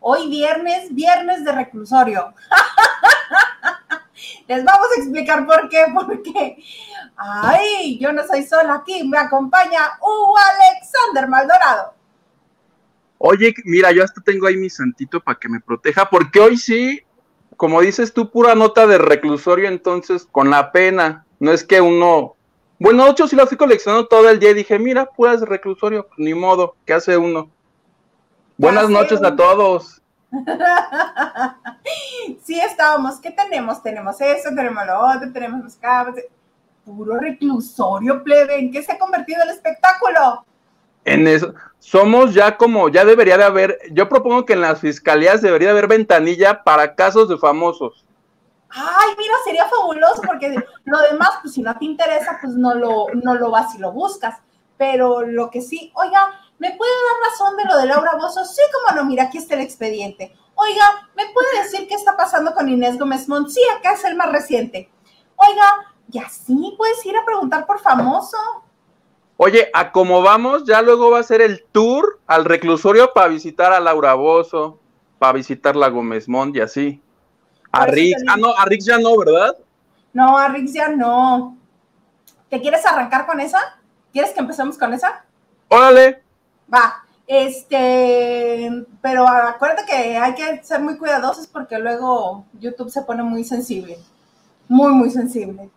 Hoy viernes, viernes de reclusorio. Les vamos a explicar por qué, porque, ay, yo no soy sola aquí, me acompaña Hugo Alexander Maldorado. Oye, mira, yo hasta tengo ahí mi santito para que me proteja, porque hoy sí, como dices tú, pura nota de reclusorio, entonces con la pena, no es que uno bueno, ocho sí lo fui coleccionando todo el día y dije, mira, pues reclusorio, ni modo, ¿qué hace uno? Buenas noches a todos. sí, estábamos, ¿qué tenemos? Tenemos eso, tenemos lo otro, tenemos los cabos. Puro reclusorio, plebe, ¿en qué se ha convertido el espectáculo? En eso, somos ya como, ya debería de haber, yo propongo que en las fiscalías debería de haber ventanilla para casos de famosos ay, mira, sería fabuloso porque lo demás, pues si no te interesa, pues no lo, no lo vas y lo buscas. Pero lo que sí, oiga, ¿me puede dar razón de lo de Laura Bozo? Sí, como no, mira, aquí está el expediente. Oiga, ¿me puede decir qué está pasando con Inés Gómez Mont? Sí, acá es el más reciente. Oiga, y así puedes ir a preguntar por famoso. Oye, a cómo vamos, ya luego va a ser el tour al reclusorio para visitar a Laura Bozo, para visitar la Gómez Mont y así. A Rix, ah, no, a Rix ya no, ¿verdad? No, a Rix ya no. ¿Te quieres arrancar con esa? ¿Quieres que empecemos con esa? Órale. Va, este, pero acuérdate que hay que ser muy cuidadosos porque luego YouTube se pone muy sensible. Muy, muy sensible.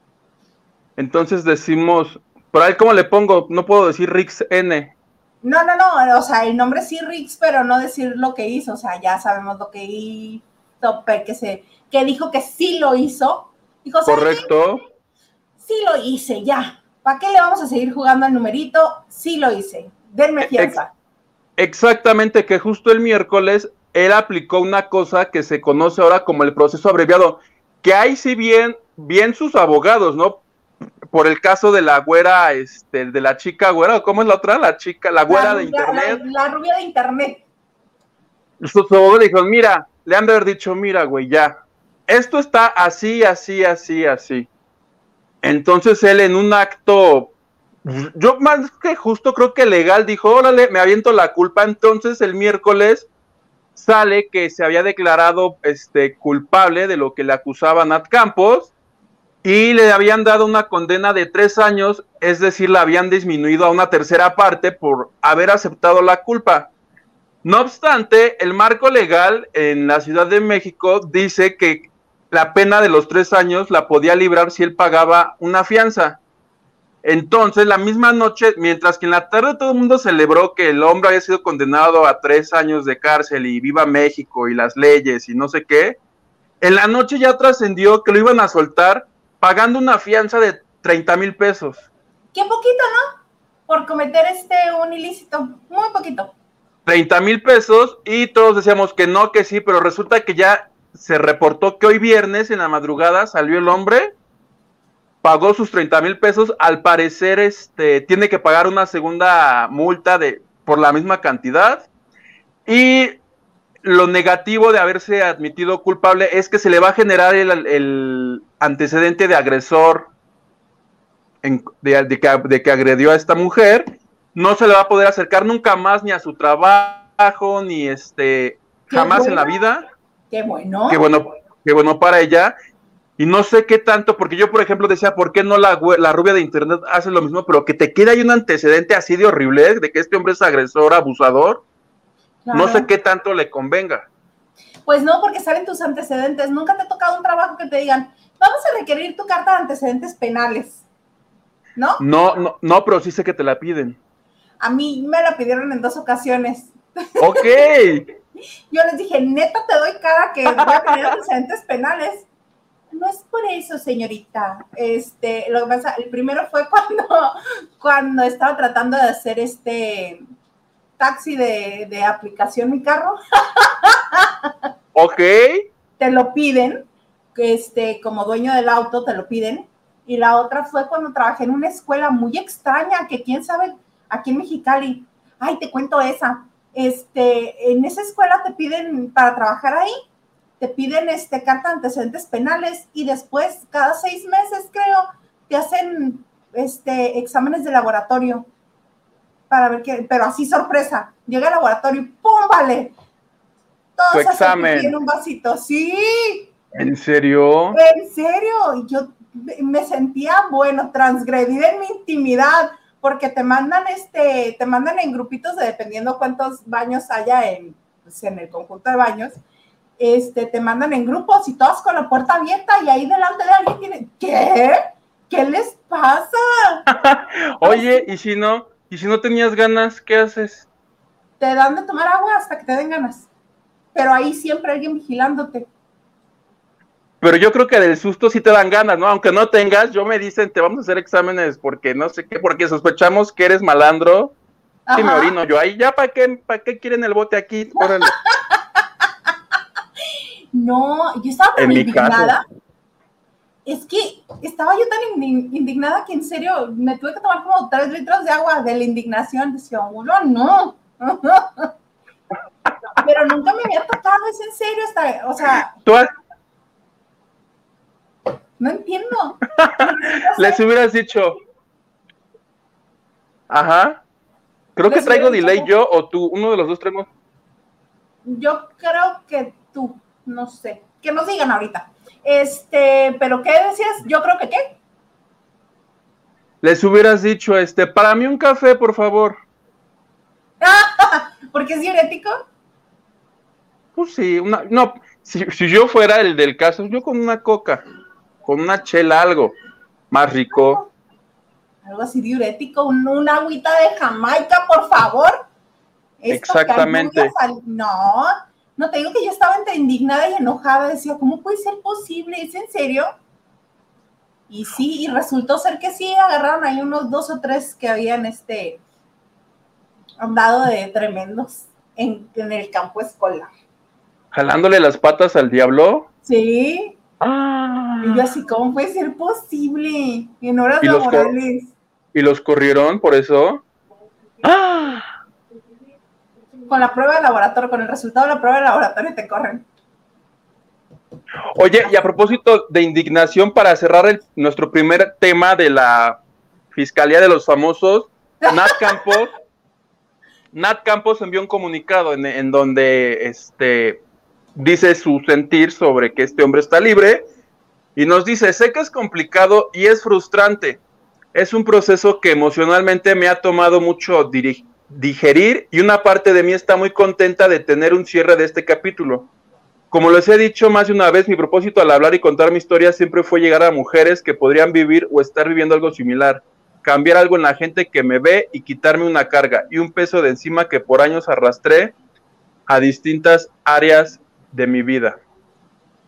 Entonces decimos, por ahí, ¿cómo le pongo? No puedo decir Rix N. No, no, no, o sea, el nombre sí Rix, pero no decir lo que hizo, o sea, ya sabemos lo que hizo, que se que dijo que sí lo hizo. Dijo, Correcto. Sí lo hice, ya. ¿Para qué le vamos a seguir jugando al numerito? Sí lo hice. Denme fianza. Exactamente, que justo el miércoles él aplicó una cosa que se conoce ahora como el proceso abreviado, que hay si bien, bien sus abogados, ¿no? Por el caso de la güera, este, de la chica güera, ¿cómo es la otra? La chica, la güera de internet. La, rubia de internet. Sus abogados dijo, mira, le han de haber dicho, mira, güey, ya, esto está así, así, así, así. Entonces él en un acto, yo más que justo creo que legal dijo, órale, me aviento la culpa. Entonces el miércoles sale que se había declarado este, culpable de lo que le acusaba Nat Campos y le habían dado una condena de tres años, es decir, la habían disminuido a una tercera parte por haber aceptado la culpa. No obstante, el marco legal en la Ciudad de México dice que la pena de los tres años la podía librar si él pagaba una fianza. Entonces, la misma noche, mientras que en la tarde todo el mundo celebró que el hombre había sido condenado a tres años de cárcel y viva México y las leyes y no sé qué, en la noche ya trascendió que lo iban a soltar pagando una fianza de 30 mil pesos. Qué poquito, ¿no? Por cometer este un ilícito, muy poquito. 30 mil pesos y todos decíamos que no, que sí, pero resulta que ya se reportó que hoy viernes en la madrugada salió el hombre, pagó sus 30 mil pesos, al parecer este, tiene que pagar una segunda multa de, por la misma cantidad y lo negativo de haberse admitido culpable es que se le va a generar el, antecedente de agresor de, que, de que agredió a esta mujer, no se le va a poder acercar nunca más ni a su trabajo, ni este, jamás en la vida. Qué bueno. Qué bueno, qué bueno para ella. Y no sé qué tanto, porque yo, por ejemplo, decía, ¿por qué no la, la rubia de internet hace lo mismo? Pero que te quede ahí un antecedente así de horrible, de que este hombre es agresor, abusador. No sé qué tanto le convenga. Pues no, porque salen tus antecedentes. Nunca te ha tocado un trabajo que te digan, vamos a requerir tu carta de antecedentes penales. ¿No? No, no, no, pero sí sé que te la piden. A mí me la pidieron en dos ocasiones. Ok. Yo les dije, neta, te doy cara que voy a tener antecedentes penales. No es por eso, señorita. Este, lo que pasa, el primero fue cuando, cuando estaba tratando de hacer este taxi de, de aplicación mi carro. Ok. Te lo piden, este, como dueño del auto, te lo piden. Y la otra fue cuando trabajé en una escuela muy extraña, que quién sabe, aquí en Mexicali. Ay, te cuento esa este, en esa escuela te piden, para trabajar ahí, te piden este, carta de antecedentes penales y después, cada seis meses, creo, te hacen este, exámenes de laboratorio. para ver qué, pero así sorpresa. Llega al laboratorio y ¡pum! Vale. Todo examen. en un vasito. Sí. ¿En serio? En serio. Yo me sentía, bueno, transgredida en mi intimidad, porque te mandan este, te mandan en grupitos de dependiendo cuántos baños haya en, pues, en el conjunto de baños este, te mandan en grupos y todas con la puerta abierta y ahí delante de alguien tiene, ¿qué? ¿Qué les pasa? Oye, ¿y si no? ¿Y si no tenías ganas, qué haces? Te dan de tomar agua hasta que te den ganas. Pero ahí siempre alguien vigilándote. Pero yo creo que del susto sí te dan ganas, ¿no? Aunque no tengas, yo me dicen, te vamos a hacer exámenes porque no sé qué, porque sospechamos que eres malandro. Y me orino yo ahí, ya para qué, para qué quieren el bote aquí, órale. No, yo estaba tan indignada. Es que estaba yo tan indignada que en serio me tuve que tomar como tres litros de agua de la indignación. Decía, uno, no. Pero nunca me había tocado, es en serio. o sea, no entiendo. Les hubieras dicho, ajá. Creo que traigo delay yo o tú, uno de los dos traemos. Yo creo que tú no sé, que nos digan ahorita. Este, pero ¿qué decías? Yo creo que qué. Les hubieras dicho, este, para mí un café, por favor. ¿Porque es diurético? Pues sí, una, no, si, yo fuera el del caso, yo con una coca, con una chela, algo más rico. Algo así diurético, una agüita de Jamaica, por favor. Exactamente. No, no, te digo que yo estaba entre indignada y enojada, decía, ¿cómo puede ser posible? ¿Es en serio? Y sí, y resultó ser que sí, agarraron ahí unos dos o tres que habían este andado de tremendos en, el campo escolar. ¿Jalándole las patas al diablo? Sí. Ah. Y yo así, ¿cómo puede ser posible? En horas ¿Y laborales. ¿Y los corrieron por eso? ¡Ah! Con la prueba de laboratorio, con el resultado de la prueba de laboratorio te corren. Oye, y a propósito de indignación, para cerrar nuestro primer tema de la Fiscalía de los Famosos, Nat Campos, Nat Campos envió un comunicado en, en, donde este, dice su sentir sobre que este hombre está libre y nos dice, sé que es complicado y es frustrante. Es un proceso que emocionalmente me ha tomado mucho dirigir digerir y una parte de mí está muy contenta de tener un cierre de este capítulo. Como les he dicho más de una vez, mi propósito al hablar y contar mi historia siempre fue llegar a mujeres que podrían vivir o estar viviendo algo similar, cambiar algo en la gente que me ve y quitarme una carga y un peso de encima que por años arrastré a distintas áreas de mi vida.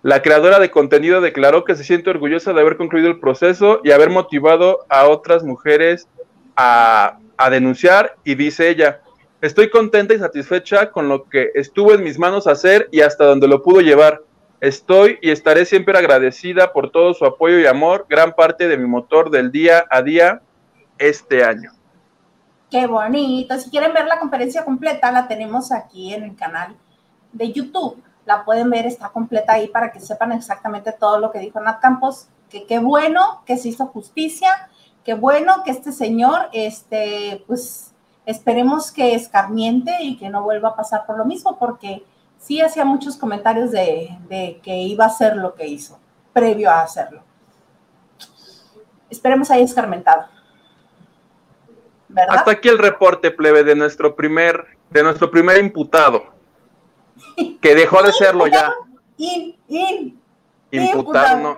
La creadora de contenido declaró que se siente orgullosa de haber concluido el proceso y haber motivado a otras mujeres a a denunciar y dice ella, estoy contenta y satisfecha con lo que estuvo en mis manos hacer y hasta donde lo pudo llevar. Estoy y estaré siempre agradecida por todo su apoyo y amor, gran parte de mi motor del día a día este año. Qué bonito. Si quieren ver la conferencia completa, la tenemos aquí en el canal de YouTube. La pueden ver, está completa ahí para que sepan exactamente todo lo que dijo Nat Campos. Que qué bueno que se hizo justicia qué bueno que este señor, este, pues esperemos que escarmiente y que no vuelva a pasar por lo mismo, porque sí hacía muchos comentarios de, que iba a hacer lo que hizo, previo a hacerlo. Esperemos haya escarmentado. ¿verdad? Hasta aquí el reporte, plebe, de nuestro primer, de nuestro primer imputado, que dejó de serlo ya. In, in, imputado, no.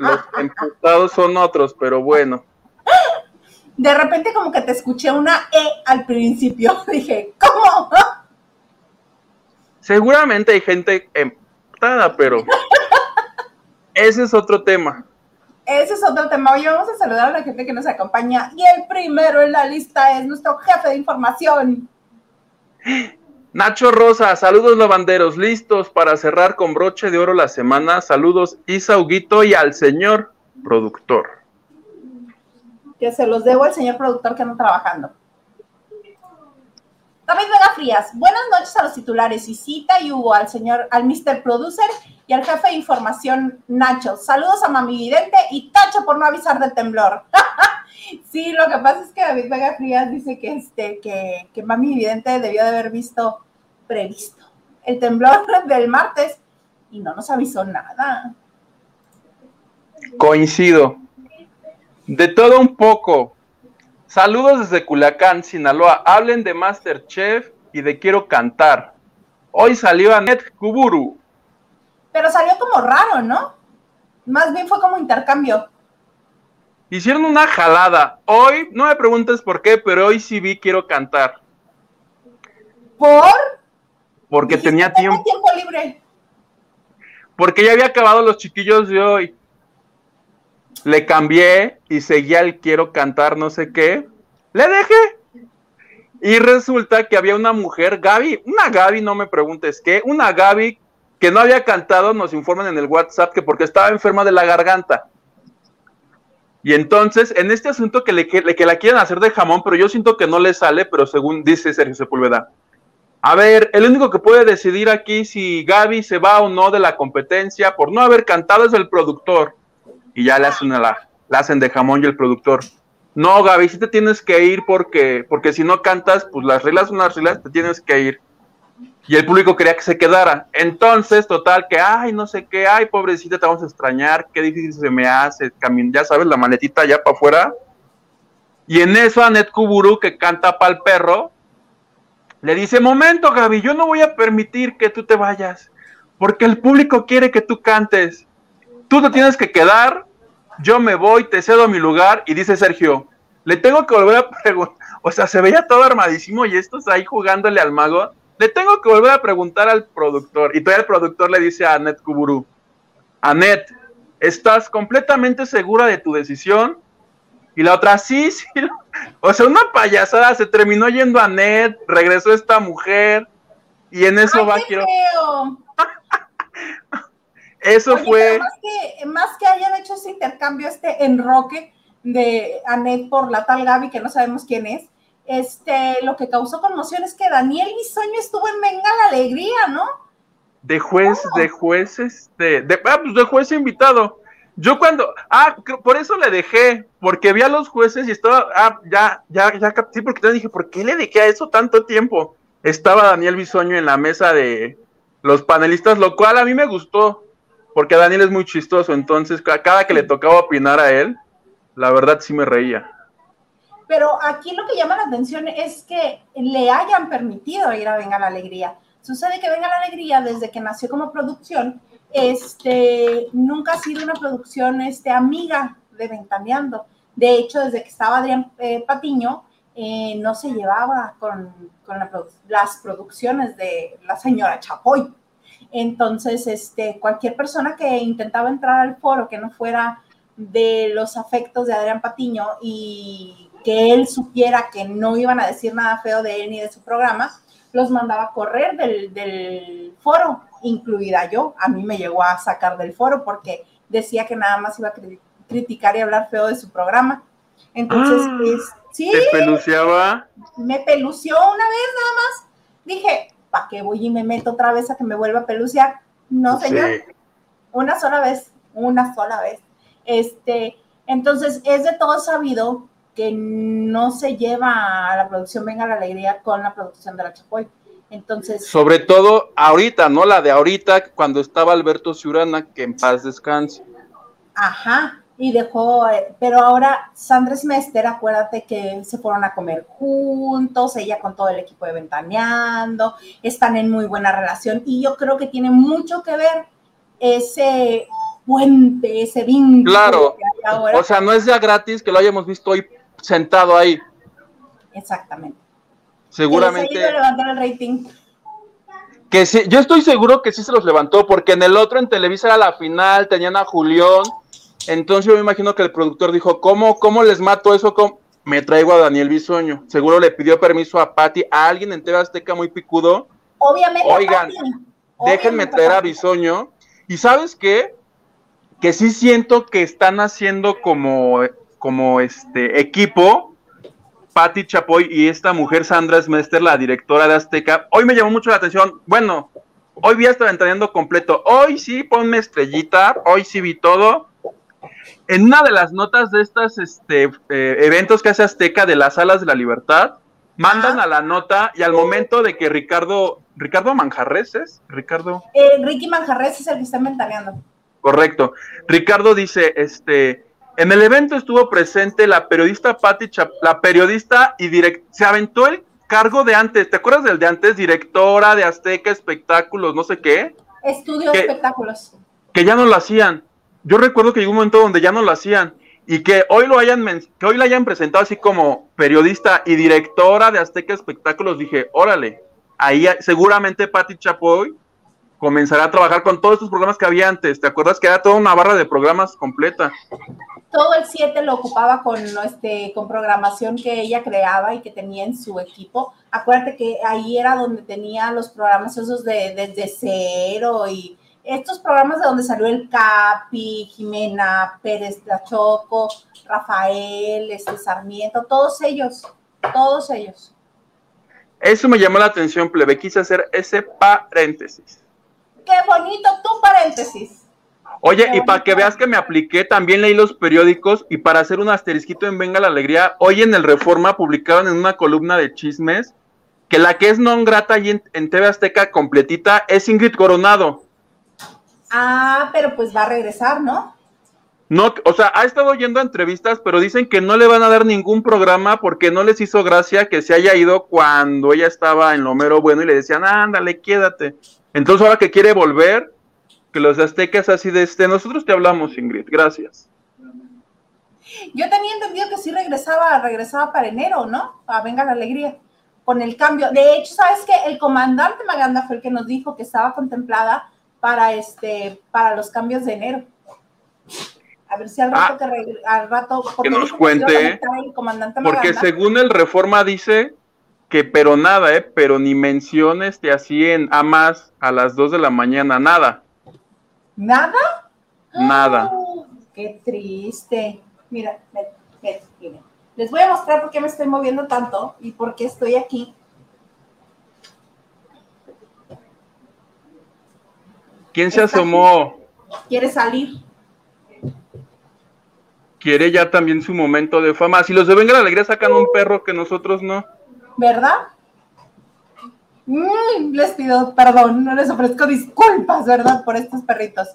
Los imputados son otros, pero bueno de repente como que te escuché una E al principio. Dije, ¿cómo? Seguramente hay gente emputada, pero ese es otro tema. Ese es otro tema. Hoy vamos a saludar a la gente que nos acompaña. Y el primero en la lista es nuestro jefe de información. Nacho Rosa, saludos lavanderos, listos para cerrar con broche de oro la semana. Saludos Isa Huguito y al señor productor que se los debo al señor productor que anda trabajando. David Vega Frías, buenas noches a los titulares, Isita y Hugo, al señor, al Mr. Producer y al jefe de información Nacho. Saludos a Mami Vidente y Tacho por no avisar del temblor. Sí, lo que pasa es que David Vega Frías dice que, este, que, que Mami Evidente debió de haber visto previsto el temblor del martes y no nos avisó nada. Coincido. De todo un poco. Saludos desde Culacán, Sinaloa. Hablen de Masterchef y de Quiero Cantar. Hoy salió Anet Kuburu. Pero salió como raro, ¿no? Más bien fue como intercambio. Hicieron una jalada. Hoy, no me preguntes por qué, pero hoy sí vi Quiero Cantar. ¿Por? Porque tenía tiempo. tiempo libre. Porque ya había acabado los chiquillos de hoy. Le cambié y seguía el quiero cantar no sé qué. Le dejé. Y resulta que había una mujer, Gaby, una Gaby, no me preguntes qué, una Gaby que no había cantado, nos informan en el WhatsApp que porque estaba enferma de la garganta. Y entonces, en este asunto que, le, que la quieren hacer de jamón, pero yo siento que no le sale, pero según dice Sergio Sepúlveda, a ver, el único que puede decidir aquí si Gaby se va o no de la competencia por no haber cantado es el productor. Y ya le hacen, la, hacen de jamón y el productor. No, Gaby, si te tienes que ir porque, porque si no cantas, pues las reglas son las reglas, te tienes que ir. Y el público quería que se quedara. Entonces, total, que, ay, no sé qué, ay, pobrecita, te vamos a extrañar, qué difícil se me hace, ya sabes, la maletita ya para afuera. Y en eso, Anet Kuburu, que canta para el perro, le dice, momento Gaby, yo no voy a permitir que tú te vayas, porque el público quiere que tú cantes. Tú te tienes que quedar, yo me voy, te cedo mi lugar y dice Sergio, le tengo que volver a preguntar, o sea, se veía todo armadísimo y estos ahí jugándole al mago, le tengo que volver a preguntar al productor. Y todavía el productor le dice a Anet Kuburu, Anet, ¿estás completamente segura de tu decisión? Y la otra, sí, sí. O sea, una payasada, se terminó yendo a Ned, regresó esta mujer, y en eso va, quiero. eso fue. Más que, más que hayan hecho ese intercambio, este enroque de Anet por la tal Gaby, que no sabemos quién es, este, lo que causó conmoción es que Daniel Bisoño estuvo en Venga la Alegría, ¿no? De juez, de jueces, de, de, ah, pues de juez invitado. Yo cuando, ah, por eso le dejé, porque vi a los jueces y estaba, ah, ya, ya, ya, sí, porque te dije, ¿por qué le dejé a eso tanto tiempo? Estaba Daniel Bisoño en la mesa de los panelistas, lo cual a mí me gustó, porque Daniel es muy chistoso, entonces cada que le tocaba opinar a él, la verdad sí me reía. Pero aquí lo que llama la atención es que le hayan permitido ir a Venga la Alegría. Sucede que Venga la Alegría, desde que nació como producción, este, nunca ha sido una producción este, amiga de Ventaneando. De hecho, desde que estaba Adrián eh, Patiño, eh, no se llevaba con, las producciones de la señora Chapoy. Entonces, este, cualquier persona que intentaba entrar al foro que no fuera de los afectos de Adrián Patiño y que él supiera que no iban a decir nada feo de él ni de su programa, los mandaba a correr del, del foro incluida yo. A mí me llegó a sacar del foro porque decía que nada más iba a criticar y hablar feo de su programa. Entonces, ah, sí. ¿Te peluceaba? Me pelució una vez nada más. Dije, ¿para qué voy y me meto otra vez a que me vuelva a pelucear? No, señor. Una sola vez, una sola vez. Este, entonces, es de todo sabido que no se lleva a la producción Venga la Alegría con la producción de la Chapoy. Entonces. Sobre todo ahorita, ¿no? La de ahorita, cuando estaba Alberto Ciurana, que en paz descanse. Ajá, y dejó, eh, pero ahora Sandra Mester, acuérdate que se fueron a comer juntos, ella con todo el equipo de Ventaneando, están en muy buena relación y yo creo que tiene mucho que ver ese puente, ese vínculo. Claro, o sea, no es ya gratis que lo hayamos visto hoy sentado ahí. Exactamente. Seguramente. Que levantar el rating. Que sí, yo estoy seguro que sí se los levantó, porque en el otro en Televisa era la final, tenían a Julián. Entonces yo me imagino que el productor dijo, ¿cómo, cómo les mato eso? Me traigo a Daniel Bisoño. Seguro le pidió permiso a Patti, a alguien en TV Azteca muy picudo. Obviamente. Oigan, déjenme traer a Bisoño. ¿Y sabes qué? Que sí siento que están haciendo como, como este equipo Patti Chapoy y esta mujer Sandra Smester, la directora de Azteca, hoy me llamó mucho la atención. Bueno, hoy vi hasta entrenando completo. Hoy sí, ponme estrellita, hoy sí vi todo. En una de las notas de estos este, eh, eventos que hace Azteca de las Alas de la Libertad, mandan a la nota y al momento de que Ricardo, Ricardo Manjarres es, Ricardo. Eh, Ricky Manjarres es el que está inventariando. Correcto. Ricardo dice, este, en el evento estuvo presente la periodista Patti Chap la periodista y direct se aventó el cargo de antes, ¿te acuerdas del de antes? Directora de Azteca Espectáculos, no sé qué. Estudio Espectáculos. Que ya no lo hacían. Yo recuerdo que llegó un momento donde ya no lo hacían y que hoy lo hayan que hoy la hayan presentado así como periodista y directora de Azteca Espectáculos, dije, órale, ahí seguramente Patti Chapoy comenzará a trabajar con todos estos programas que había antes. ¿Te acuerdas que era toda una barra de programas completa? Todo el 7 lo ocupaba con, este, con programación que ella creaba y que tenía en su equipo. Acuérdate que ahí era donde tenía los programas esos de desde cero y estos programas de donde salió el Capi, Jimena, Pérez La Choco, Rafael, este Sarmiento, todos ellos, todos ellos. Eso me llamó la atención, plebe. Quise hacer ese paréntesis. Qué bonito tu paréntesis. Oye, y para que veas que me apliqué, también leí los periódicos y para hacer un asterisquito en Venga la Alegría, hoy en el Reforma publicaron en una columna de chismes que la que es non grata allí en, en TV Azteca completita es Ingrid Coronado. Ah, pero pues va a regresar, ¿no? No, o sea, ha estado yendo a entrevistas, pero dicen que no le van a dar ningún programa porque no les hizo gracia que se haya ido cuando ella estaba en lo mero bueno y le decían, ándale, quédate. Entonces ahora que quiere volver, que los aztecas así de este, nosotros te hablamos, Ingrid, gracias. Yo tenía entendido que sí regresaba, regresaba para enero, ¿no? A Venga la Alegría, con el cambio. De hecho, ¿sabes qué? El comandante Maganda fue el que nos dijo que estaba contemplada para este para los cambios de enero. A ver si al rato, ah, que, al rato que nos cuente, porque según el reforma dice que pero nada, eh, pero ni menciones te así en a más a las 2 de la mañana, nada. ¿Nada? Nada. qué triste. Mira, mira, mira, les voy a mostrar por qué me estoy moviendo tanto y por qué estoy aquí ¿Quién se asomó? Quiere salir. Quiere ya también su momento de fama. Si los de Venga la Alegría sacan un perro que nosotros no. ¿Verdad? Mm, les pido perdón, no les ofrezco disculpas, ¿verdad? Por estos perritos.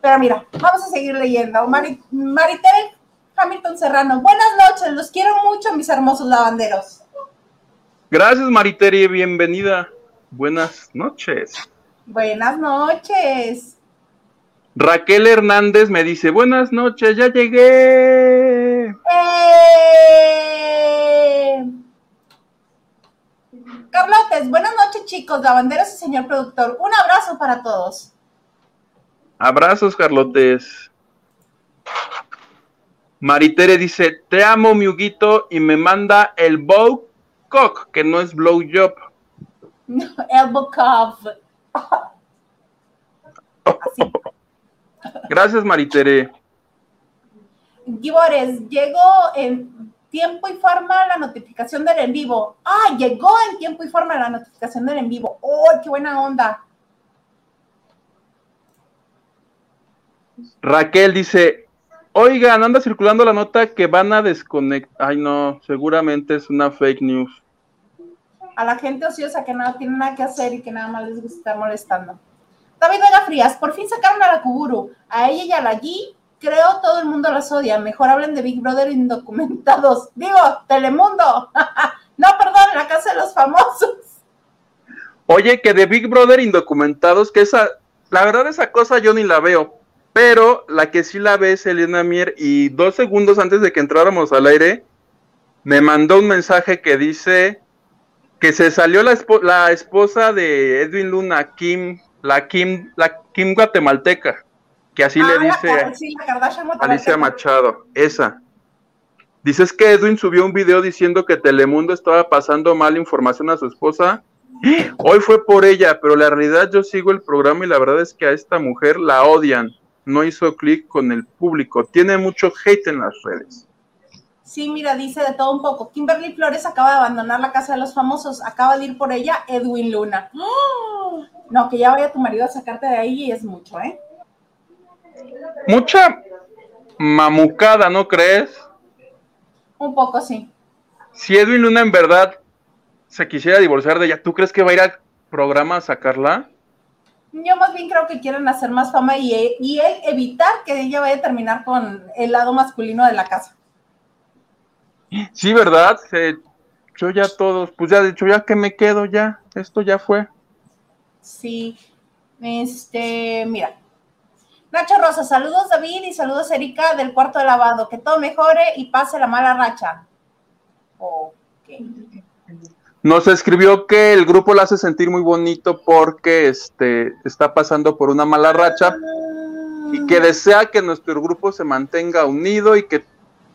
Pero mira, vamos a seguir leyendo. Mari, Maritere Hamilton Serrano, buenas noches, los quiero mucho, mis hermosos lavanderos. Gracias, Maritere, bienvenida. Buenas noches. Buenas noches. Raquel Hernández me dice, buenas noches, ya llegué. ¡Eh! Carlotes, buenas noches chicos, lavanderos y señor productor. Un abrazo para todos. Abrazos, Carlotes. Maritere dice, te amo, mi Huguito, y me manda el bow cock, que no es blow job. No, el cock. Gracias, Maritere. Gibores, llegó en tiempo y forma la notificación del en vivo. Ah, llegó en tiempo y forma la notificación del en vivo. ¡Oh, qué buena onda! Raquel dice, oigan, anda circulando la nota que van a desconectar. Ay, no, seguramente es una fake news a la gente ociosa que no tiene nada que hacer y que nada más les gusta estar molestando. David Vega Frías, por fin sacaron a la Kuburu. A ella y a la G, creo todo el mundo las odia. Mejor hablen de Big Brother indocumentados. Digo, Telemundo. no, perdón, la casa de los famosos. Oye, que de Big Brother indocumentados, que esa, la verdad esa cosa yo ni la veo. Pero la que sí la ve es Elena Mier y dos segundos antes de que entráramos al aire, me mandó un mensaje que dice que se salió la, la esposa de Edwin Luna, Kim, la Kim, la Kim guatemalteca, que así le ah, dice Alicia Machado, esa. Dices que Edwin subió un video diciendo que Telemundo estaba pasando mal información a su esposa. Hoy fue por ella, pero la realidad yo sigo el programa y la verdad es que a esta mujer la odian. No hizo clic con el público. Tiene mucho hate en las redes. Sí, mira, dice de todo un poco. Kimberly Flores acaba de abandonar la casa de los famosos. Acaba de ir por ella Edwin Luna. ¡Oh! No, que ya vaya tu marido a sacarte de ahí y es mucho, ¿eh? Mucha, mamucada, ¿no crees? Un poco sí. Si Edwin Luna en verdad se quisiera divorciar de ella, ¿tú crees que va a ir al programa a sacarla? Yo más bien creo que quieren hacer más fama y, y él evitar que ella vaya a terminar con el lado masculino de la casa. Sí, ¿verdad? yo ya todos, pues ya de hecho, ya que me quedo, ya, esto ya fue. Sí, este, mira. Nacho Rosa, saludos David y saludos Erika del cuarto de lavado, que todo mejore y pase la mala racha. Ok. Nos escribió que el grupo la hace sentir muy bonito porque este, está pasando por una mala racha y que desea que nuestro grupo se mantenga unido y que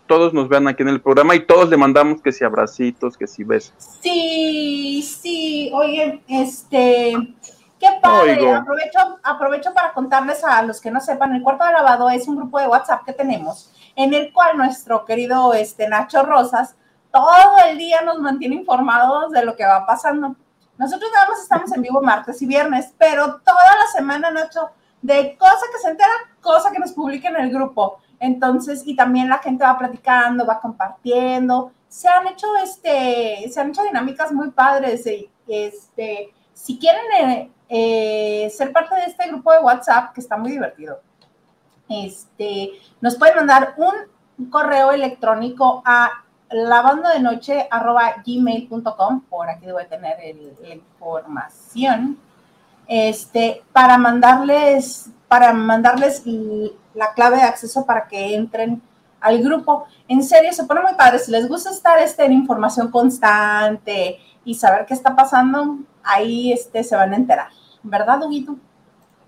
todos nos vean aquí en el programa y todos le mandamos que si abracitos, que si besos. Sí, sí, oye, este, qué padre, aprovecho, aprovecho para contarles a los que no sepan, el cuarto de lavado es un grupo de WhatsApp que tenemos en el cual nuestro querido este, Nacho Rosas todo el día nos mantiene informados de lo que va pasando. Nosotros nada más estamos en vivo martes y viernes, pero toda la semana, Nacho, de cosa que se entera, cosa que nos publica en el grupo. Entonces, y también la gente va platicando, va compartiendo. Se han hecho, este, se han hecho dinámicas muy padres. Este, si quieren eh, eh, ser parte de este grupo de WhatsApp, que está muy divertido, este, nos pueden mandar un correo electrónico a lavando de noche arroba gmail.com, por aquí debo tener la información, este, para mandarles, para mandarles la clave de acceso para que entren al grupo. En serio, se pone muy padre. Si les gusta estar este, en información constante y saber qué está pasando, ahí este, se van a enterar. ¿Verdad, Huguito?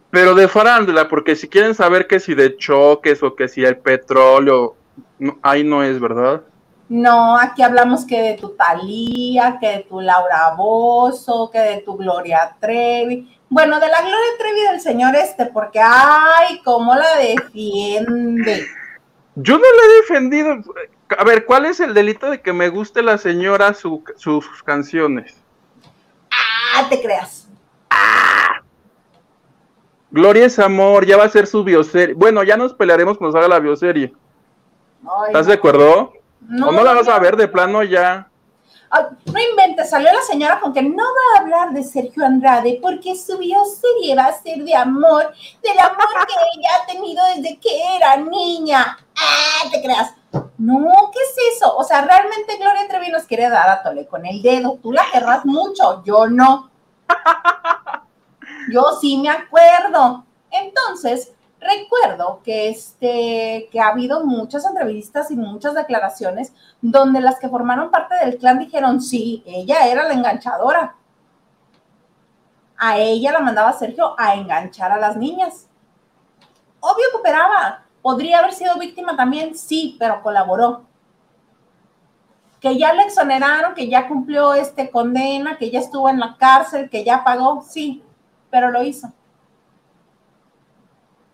Pero de farándula, porque si quieren saber que si de choques o que si el petróleo, ahí no es, ¿verdad? No, aquí hablamos que de tu Talía, que de tu Laura Bozo, que de tu Gloria Trevi. Bueno, de la Gloria Trevi del señor este, porque ay, cómo la defiende. Yo no la he defendido. A ver, ¿cuál es el delito de que me guste la señora sus canciones? Ah, te creas. Ah. Gloria es amor, ya va a ser su bioserie. Bueno, ya nos pelearemos cuando salga la bioserie. ¿Estás de acuerdo? No, ¿O no la vas a ver de plano ya? No inventes, salió la señora con que no va a hablar de Sergio Andrade porque su bioserie va a ser de amor, del amor que ella ha tenido desde que era niña. ¡Ah, te creas! No, ¿qué es eso? O sea, realmente Gloria Trevi nos quiere dar a tole con el dedo. Tú la querrás mucho, yo no. Yo sí me acuerdo. Entonces, Recuerdo que, este, que ha habido muchas entrevistas y muchas declaraciones donde las que formaron parte del clan dijeron, sí, ella era la enganchadora. A ella la mandaba Sergio a enganchar a las niñas. Obvio cooperaba. Podría haber sido víctima también, sí, pero colaboró. Que ya le exoneraron, que ya cumplió este condena, que ya estuvo en la cárcel, que ya pagó, sí, pero lo hizo.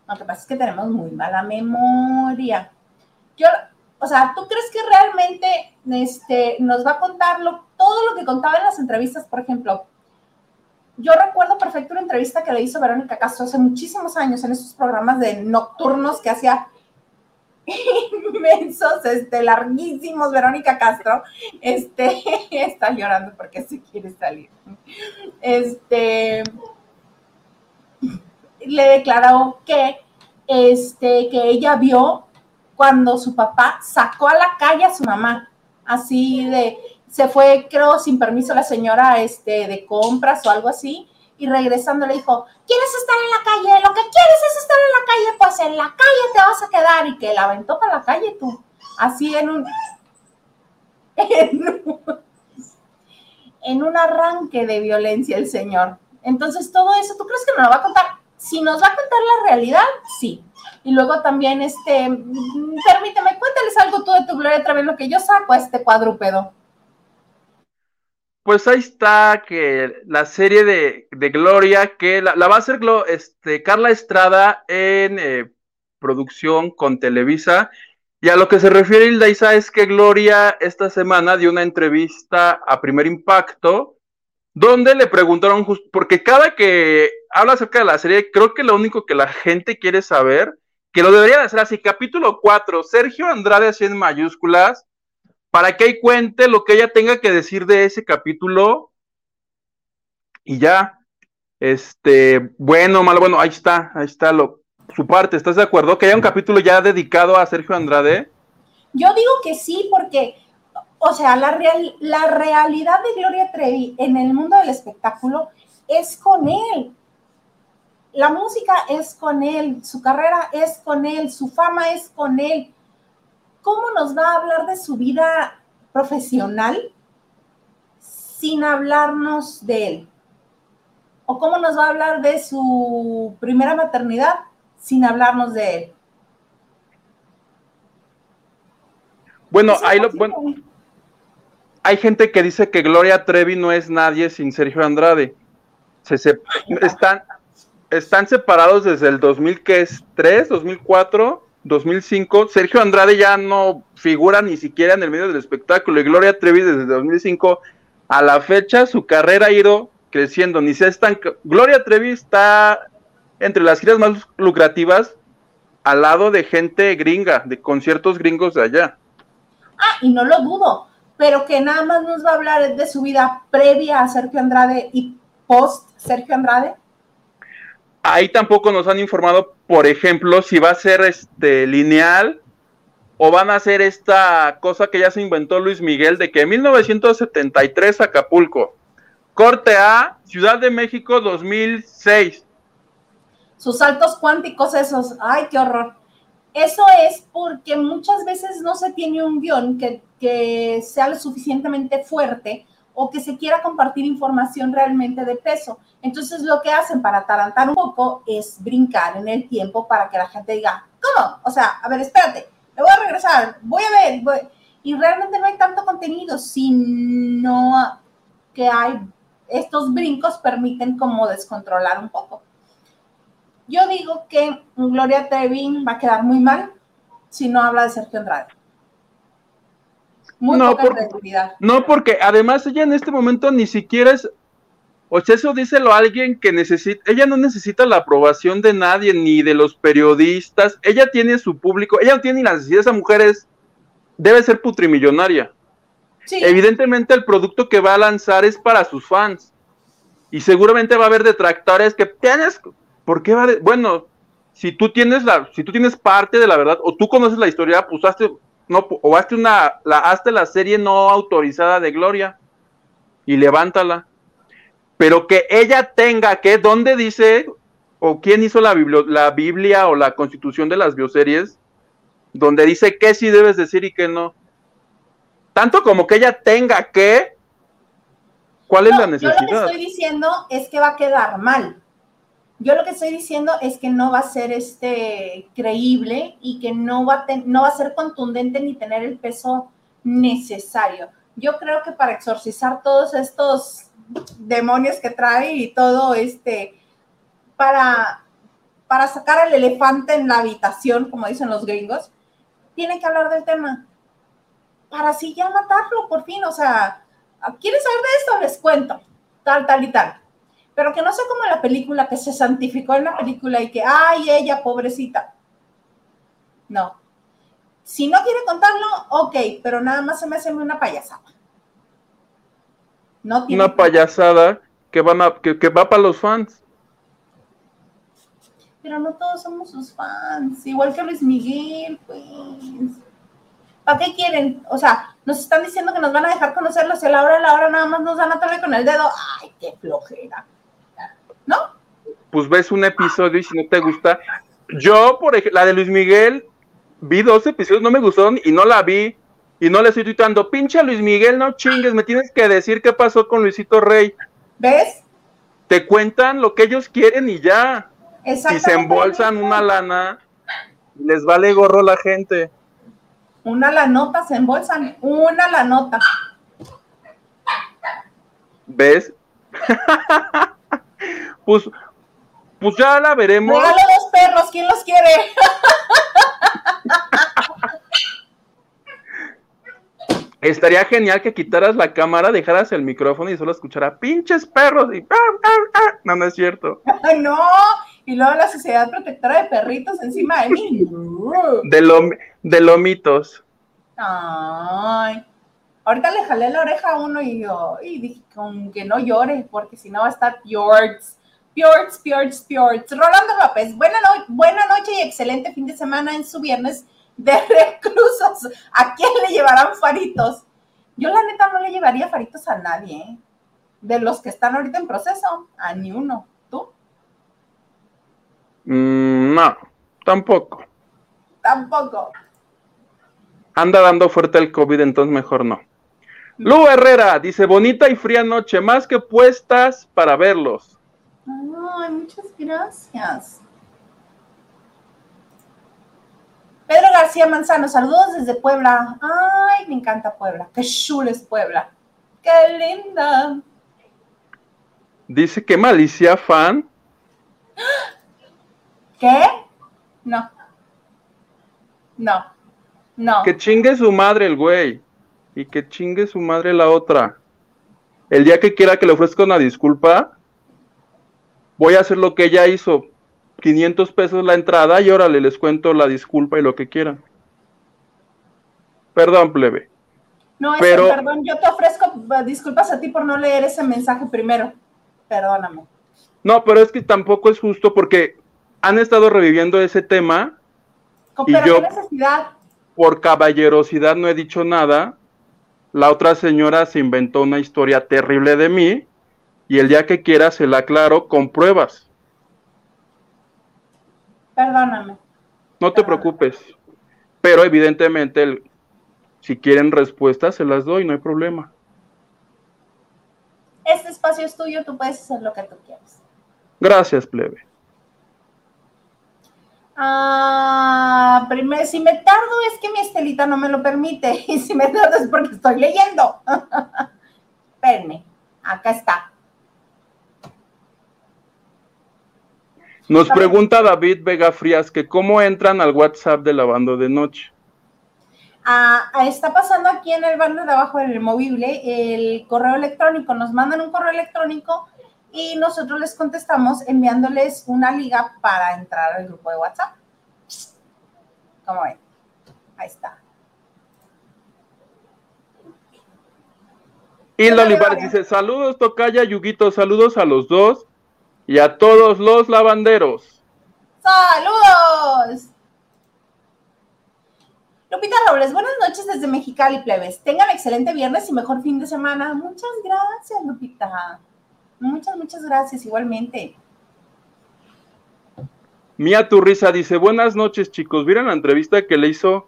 Lo que pasa es que tenemos muy mala memoria. Yo, o sea, ¿tú crees que realmente este, nos va a contar todo lo que contaba en las entrevistas, por ejemplo? Yo recuerdo perfecto una entrevista que le hizo Verónica Castro hace muchísimos años en esos programas de nocturnos que hacía inmensos, este, larguísimos, Verónica Castro, este, está llorando porque se quiere salir. Este, le declaró que, este, que ella vio cuando su papá sacó a la calle a su mamá, así de, se fue, creo, sin permiso la señora este, de compras o algo así, y regresando le dijo, ¿quieres estar en la calle? Lo que quieres es estar en la calle, pues en la calle te vas a quedar, y que la aventó para la calle tú, así en un, en un, arranque de violencia el señor. Entonces, todo eso, ¿tú crees que me lo va a contar? Si nos va a contar la realidad, sí. Y luego también, este, permíteme, cuéntales algo tú de tu Gloria Trevi, lo que yo saco a este cuadrúpedo. Pues ahí está que la serie de, Gloria, que la, va a hacer este, Carla Estrada en eh, producción con Televisa. Y a lo que se refiere Hilda Isa es que Gloria esta semana dio una entrevista a Primer Impacto, donde le preguntaron, porque cada que habla acerca de la serie, creo que lo único que la gente quiere saber, que lo debería de hacer así, capítulo 4, Sergio Andrade así en mayúsculas, para que ahí cuente lo que ella tenga que decir de ese capítulo y ya, este, bueno, malo, bueno, ahí está, ahí está lo, su parte, ¿estás de acuerdo? Que haya un capítulo ya dedicado a Sergio Andrade. Yo digo que sí, porque, o sea, la, real, la realidad de Gloria Trevi en el mundo del espectáculo es con él. La música es con él, su carrera es con él, su fama es con él. ¿Cómo nos va a hablar de su vida profesional sin hablarnos de él? ¿O cómo nos va a hablar de su primera maternidad sin hablarnos de él? Bueno, hay, hay gente que dice que Gloria Trevi no es nadie sin Sergio Andrade. Se, están, están separados desde el 2003, 2004, 2005. Sergio Andrade ya no figura ni siquiera en el medio del espectáculo y Gloria Trevi desde 2005 a la fecha su carrera ha ido creciendo, ni se están... Gloria Trevi está entre las giras más lucrativas al lado de gente gringa, de conciertos gringos de allá. Ah, y no lo dudo, pero que nada más nos va a hablar de su vida previa a Sergio Andrade y post Sergio Andrade. Ahí tampoco nos han informado, por ejemplo, si va a ser este lineal o van a hacer esta cosa que ya se inventó Luis Miguel de que en 1973 Acapulco, Corte A, Ciudad de México 2006. Sus saltos cuánticos esos, ay, qué horror. Eso es porque muchas veces no se tiene un guion que, que sea lo suficientemente fuerte o que se quiera compartir información realmente de peso. Entonces lo que hacen para atarantar un poco es brincar en el tiempo para que la gente diga, ¿cómo? O sea, a ver, espérate, me voy a regresar, voy a ver, y realmente no hay tanto contenido, sino que hay estos brincos permiten como descontrolar un poco. Yo digo que Gloria Trevi va a quedar muy mal si no habla de Sergio Andrade. Muy no, poca No, porque además ella en este momento ni siquiera es, o sea, eso díselo a alguien que necesita, ella no necesita la aprobación de nadie, ni de los periodistas, ella tiene su público, ella no tiene ni la necesidad, esa mujer es, debe ser putrimillonaria. Evidentemente el producto que va a lanzar es para sus fans. Y seguramente va a haber detractores que tienes, ¿por qué va bueno, si tú tienes la, si tú tienes parte de la verdad, o tú conoces la historia, pues hazte, no, o hazte una, la, hazte la serie no autorizada de Gloria y levántala. Pero que ella tenga que, ¿dónde dice, o quién hizo la, la Biblia o la constitución de las bioseries? Donde dice qué sí debes decir y qué no tanto como que ella tenga que. ¿Cuál es la necesidad? Yo lo que estoy diciendo es que va a quedar mal. Yo lo que estoy diciendo es que no va a ser este creíble y que no va a, no va a ser contundente ni tener el peso necesario. Yo creo que para exorcizar todos estos demonios que trae y todo este, para, para sacar al elefante en la habitación, como dicen los gringos, tiene que hablar del tema para así ya matarlo por fin. O sea, ¿quieres saber de esto? Les cuento, tal, tal y tal. Pero que no sea como la película que se santificó en la película y que, ay, ella, pobrecita. No. Si no quiere contarlo, ok, pero nada más se me hace una payasada. No tiene una payasada que, van a, que, que va para los fans. Pero no todos somos sus fans, igual que Luis Miguel, pues. ¿Para qué quieren? O sea, nos están diciendo que nos van a dejar conocerlos y a la hora a la hora nada más nos van a tocar con el dedo. ¡Ay, qué flojera! ¿No? Pues ves un episodio y si no te gusta. Yo, por ejemplo, la de Luis Miguel, vi dos episodios, no me gustaron y no la vi. Y no le estoy tuitando, pinche Luis Miguel, no chingues, me tienes que decir qué pasó con Luisito Rey. ¿Ves? Te cuentan lo que ellos quieren y ya. Y se embolsan una lana, les vale gorro la gente. Una la nota, se embolsan, una la nota. ¿Ves? pues, pues ya la veremos. Regale dos perros, ¿quién los quiere? Estaría genial que quitaras la cámara, dejaras el micrófono y solo escuchara pinches perros y no, no es cierto. no, Y luego la Sociedad Protectora de Perritos encima de mí. De, de lomitos. Ay. Ahorita le jalé la oreja a uno y yo, y dije, con que no llore, porque si no va a estar Fjords. Fjords, Fjords, Fjords. Rolando López, buena, buena noche y excelente fin de semana en su viernes de reclusos. ¿A quién le llevarán faritos? Yo la neta no le llevaría faritos a nadie, ¿eh? De los que están ahorita en proceso, a ni uno. ¿Tú? Mm, no, tampoco. Tampoco. Anda dando fuerte el COVID, entonces mejor no. Lu Herrera dice, bonita y fría noche, más que puestas para verlos. Ay, muchas gracias. Pedro García Manzano, saludos desde Puebla. Ay, me encanta Puebla. Qué chulo es Puebla. Qué linda. Dice que malicia fan. ¿Qué? No. No. No. Que chingue su madre el güey. Y que chingue su madre la otra. El día que quiera que le ofrezca una disculpa, voy a hacer lo que ella hizo. 500 pesos la entrada y órale, les cuento la disculpa y lo que quieran. Perdón, plebe. No, pero... perdón, yo te ofrezco eh, disculpas a ti por no leer ese mensaje primero. Perdóname. No, pero es que tampoco es justo porque han estado reviviendo ese tema. y yo, necesidad? Por caballerosidad no he dicho nada. La otra señora se inventó una historia terrible de mí y el día que quiera se la aclaro con pruebas. Perdóname. No te preocupes. Pero evidentemente, si quieren respuestas, se las doy, no hay problema. Este espacio es tuyo, tú puedes hacer lo que tú quieras. Gracias, plebe. Ah, primero, si me tardo es que mi estelita no me lo permite. Y si me tardo es porque estoy leyendo. Espérenme, acá está. Nos pregunta David Vega Frías que cómo entran al WhatsApp de la banda de noche. Ah, está pasando aquí en el bando de abajo del movible el correo electrónico. Nos mandan un correo electrónico y nosotros les contestamos enviándoles una liga para entrar al grupo de WhatsApp. ¿Cómo ven? Ahí está. Y Olivares dice, saludos Tocaya, Yuguito, saludos a los dos y a todos los lavanderos. ¡Saludos! Lupita Robles, buenas noches desde Mexicali, plebes. Tengan excelente viernes y mejor fin de semana. Muchas gracias, Lupita. Muchas, muchas gracias, igualmente. Mía Turriza dice, buenas noches, chicos. ¿Vieron la entrevista que le hizo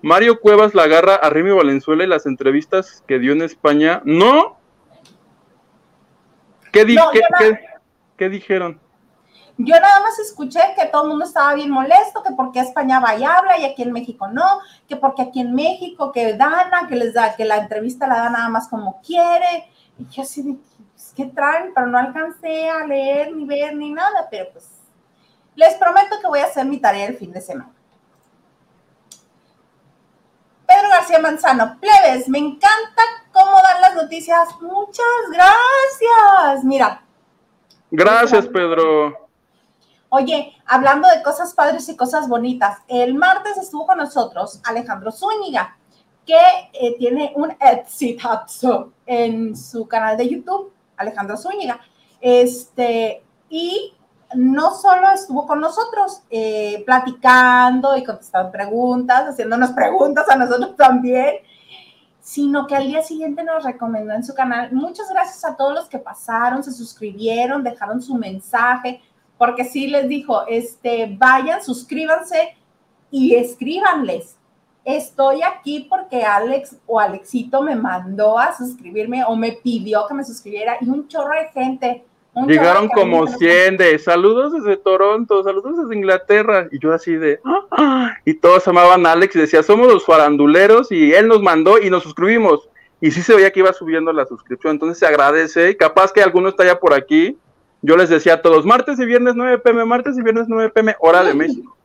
Mario Cuevas la agarra a Remy Valenzuela y las entrevistas que dio en España? ¿No? ¿Qué, dije? ¿qué, ¿Qué dijeron? Yo nada más escuché que todo el mundo estaba bien molesto, que porque España va y habla y aquí en México no, que porque aquí en México que Dana, que les da, que la entrevista la da nada más como quiere. Y yo así de, pues, ¿qué traen? Pero no alcancé a leer, ni ver, ni nada, pero pues les prometo que voy a hacer mi tarea el fin de semana. Pedro García Manzano, plebes, me encanta cómo dan las noticias. Muchas gracias. Mira, Gracias, Pedro. Oye, hablando de cosas padres y cosas bonitas, el martes estuvo con nosotros Alejandro Zúñiga, que eh, tiene un exitazo en su canal de YouTube, Alejandro Zúñiga. Este, y no solo estuvo con nosotros eh, platicando y contestando preguntas, haciéndonos preguntas a nosotros también, sino que al día siguiente nos recomendó en su canal. Muchas gracias a todos los que pasaron, se suscribieron, dejaron su mensaje, porque sí les dijo, este, vayan, suscríbanse y escríbanles. Estoy aquí porque Alex o Alexito me mandó a suscribirme o me pidió que me suscribiera y un chorro de gente Llegaron como 100 de saludos desde Toronto, saludos desde Inglaterra. Y yo así de, ah, ah", y todos amaban a Alex y decía, somos los faranduleros y él nos mandó y nos suscribimos. Y sí se veía que iba subiendo la suscripción, entonces se agradece. Capaz que alguno está ya por aquí. Yo les decía a todos, martes y viernes 9 pm, martes y viernes 9 pm, hora de México.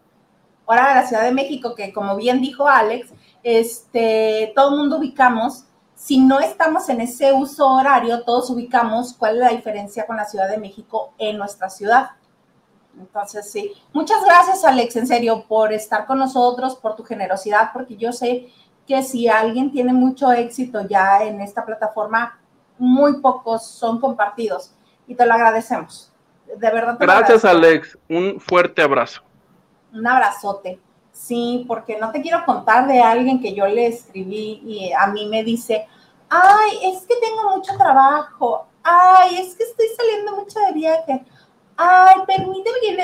Hora de la Ciudad de México, que como bien dijo Alex, este, todo el mundo ubicamos si no estamos en ese uso horario, todos ubicamos cuál es la diferencia con la Ciudad de México en nuestra ciudad. Entonces, sí. Muchas gracias, Alex, en serio, por estar con nosotros, por tu generosidad, porque yo sé que si alguien tiene mucho éxito ya en esta plataforma, muy pocos son compartidos y te lo agradecemos. De verdad. Gracias, Alex. Un fuerte abrazo. Un abrazote. Sí, porque no te quiero contar de alguien que yo le escribí y a mí me dice, ay, es que tengo mucho trabajo, ay, es que estoy saliendo mucho de viaje, ay, permíteme que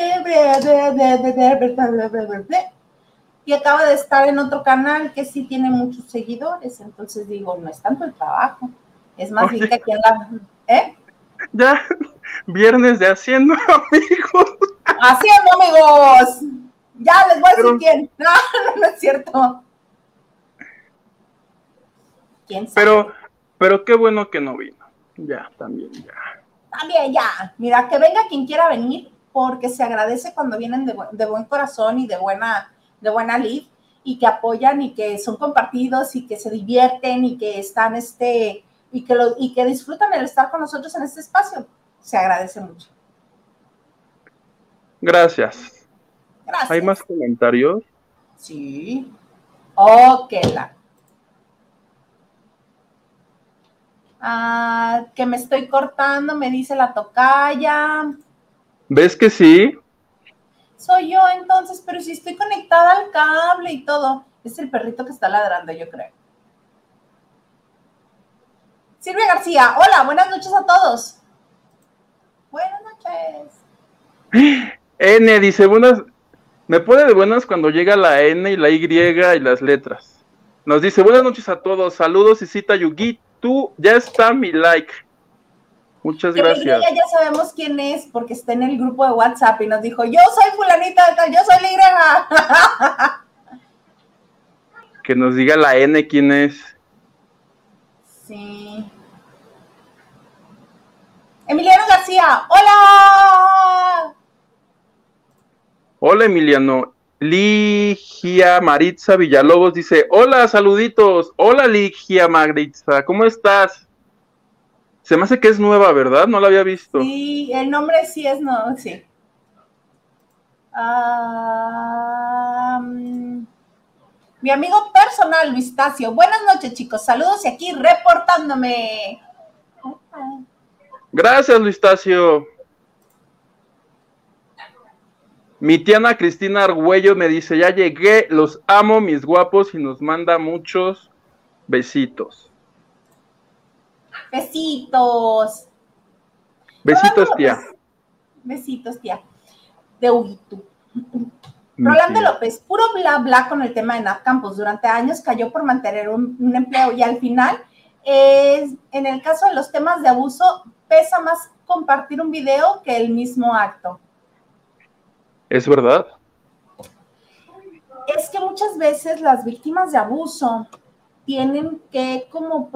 y acaba de estar en otro canal que sí tiene muchos seguidores, entonces digo, no es tanto el trabajo, es más bien que aquí en la... ¿Eh? Ya, viernes de Haciendo Amigos. Haciendo Amigos. Ya les voy a decir quién. No, no, no es cierto. ¿Quién sabe? Pero, pero qué bueno que no vino. Ya, también, ya. También, ya. Mira, que venga quien quiera venir, porque se agradece cuando vienen de, de buen corazón y de buena, de buena lid, y que apoyan y que son compartidos y que se divierten y que están este y que lo, y que disfrutan el estar con nosotros en este espacio. Se agradece mucho. Gracias. ¿Hay más comentarios? Sí. Ok, la. Ah, que me estoy cortando, me dice la tocaya. ¿Ves que sí? Soy yo entonces, pero si estoy conectada al cable y todo. Es el perrito que está ladrando, yo creo. Silvia García, hola, buenas noches a todos. Buenas noches. N dice, buenas, me pone de buenas cuando llega la N y la Y y las letras. Nos dice, buenas noches a todos, saludos y cita Yugi, tú ya está mi like. Muchas gracias. Ya, ya sabemos quién es porque está en el grupo de WhatsApp y nos dijo, yo soy fulanita yo soy la Y. que nos diga la N quién es. Sí. Emiliano García, hola. Hola Emiliano. Ligia Maritza Villalobos dice, hola, saluditos. Hola Ligia Maritza, ¿cómo estás? Se me hace que es nueva, ¿verdad? No la había visto. Sí, el nombre sí es no, sí. mi amigo personal, Luis Tacio. Buenas noches, chicos. Saludos y aquí reportándome. Gracias, Luis Tacio. Mi tiana Cristina Argüello me dice, ya llegué, los amo, mis guapos, y nos manda muchos besitos. Besitos. Besitos, tía. Besitos, tía. De Huguito. Rolando López, puro bla bla con el tema de Nat Campos. Durante años cayó por mantener un, un empleo y al final, es, en el caso de los temas de abuso, pesa más compartir un video que el mismo acto. Es verdad. Es que muchas veces las víctimas de abuso tienen que como,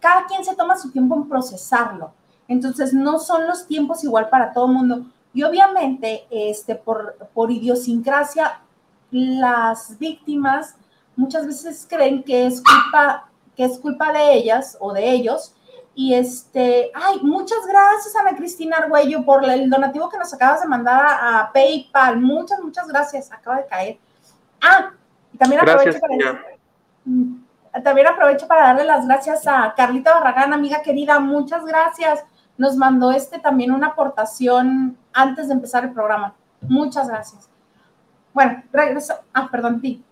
cada quien se toma su tiempo en procesarlo. Entonces, no son los tiempos igual para todo el mundo. Y obviamente, este, por, por idiosincrasia, las víctimas muchas veces creen que es culpa, que es culpa de ellas o de ellos, y este, ay, muchas gracias Ana Cristina Argüello por el donativo que nos acabas de mandar a, PayPal. Muchas, muchas gracias. Acaba de caer. Ah, y también aprovecho para mm, también aprovecho para darle las gracias a Carlita Barragán, amiga querida. Muchas gracias. Nos mandó este también una aportación antes de empezar el programa. Muchas gracias. Bueno, regreso. Ah, perdón, ti.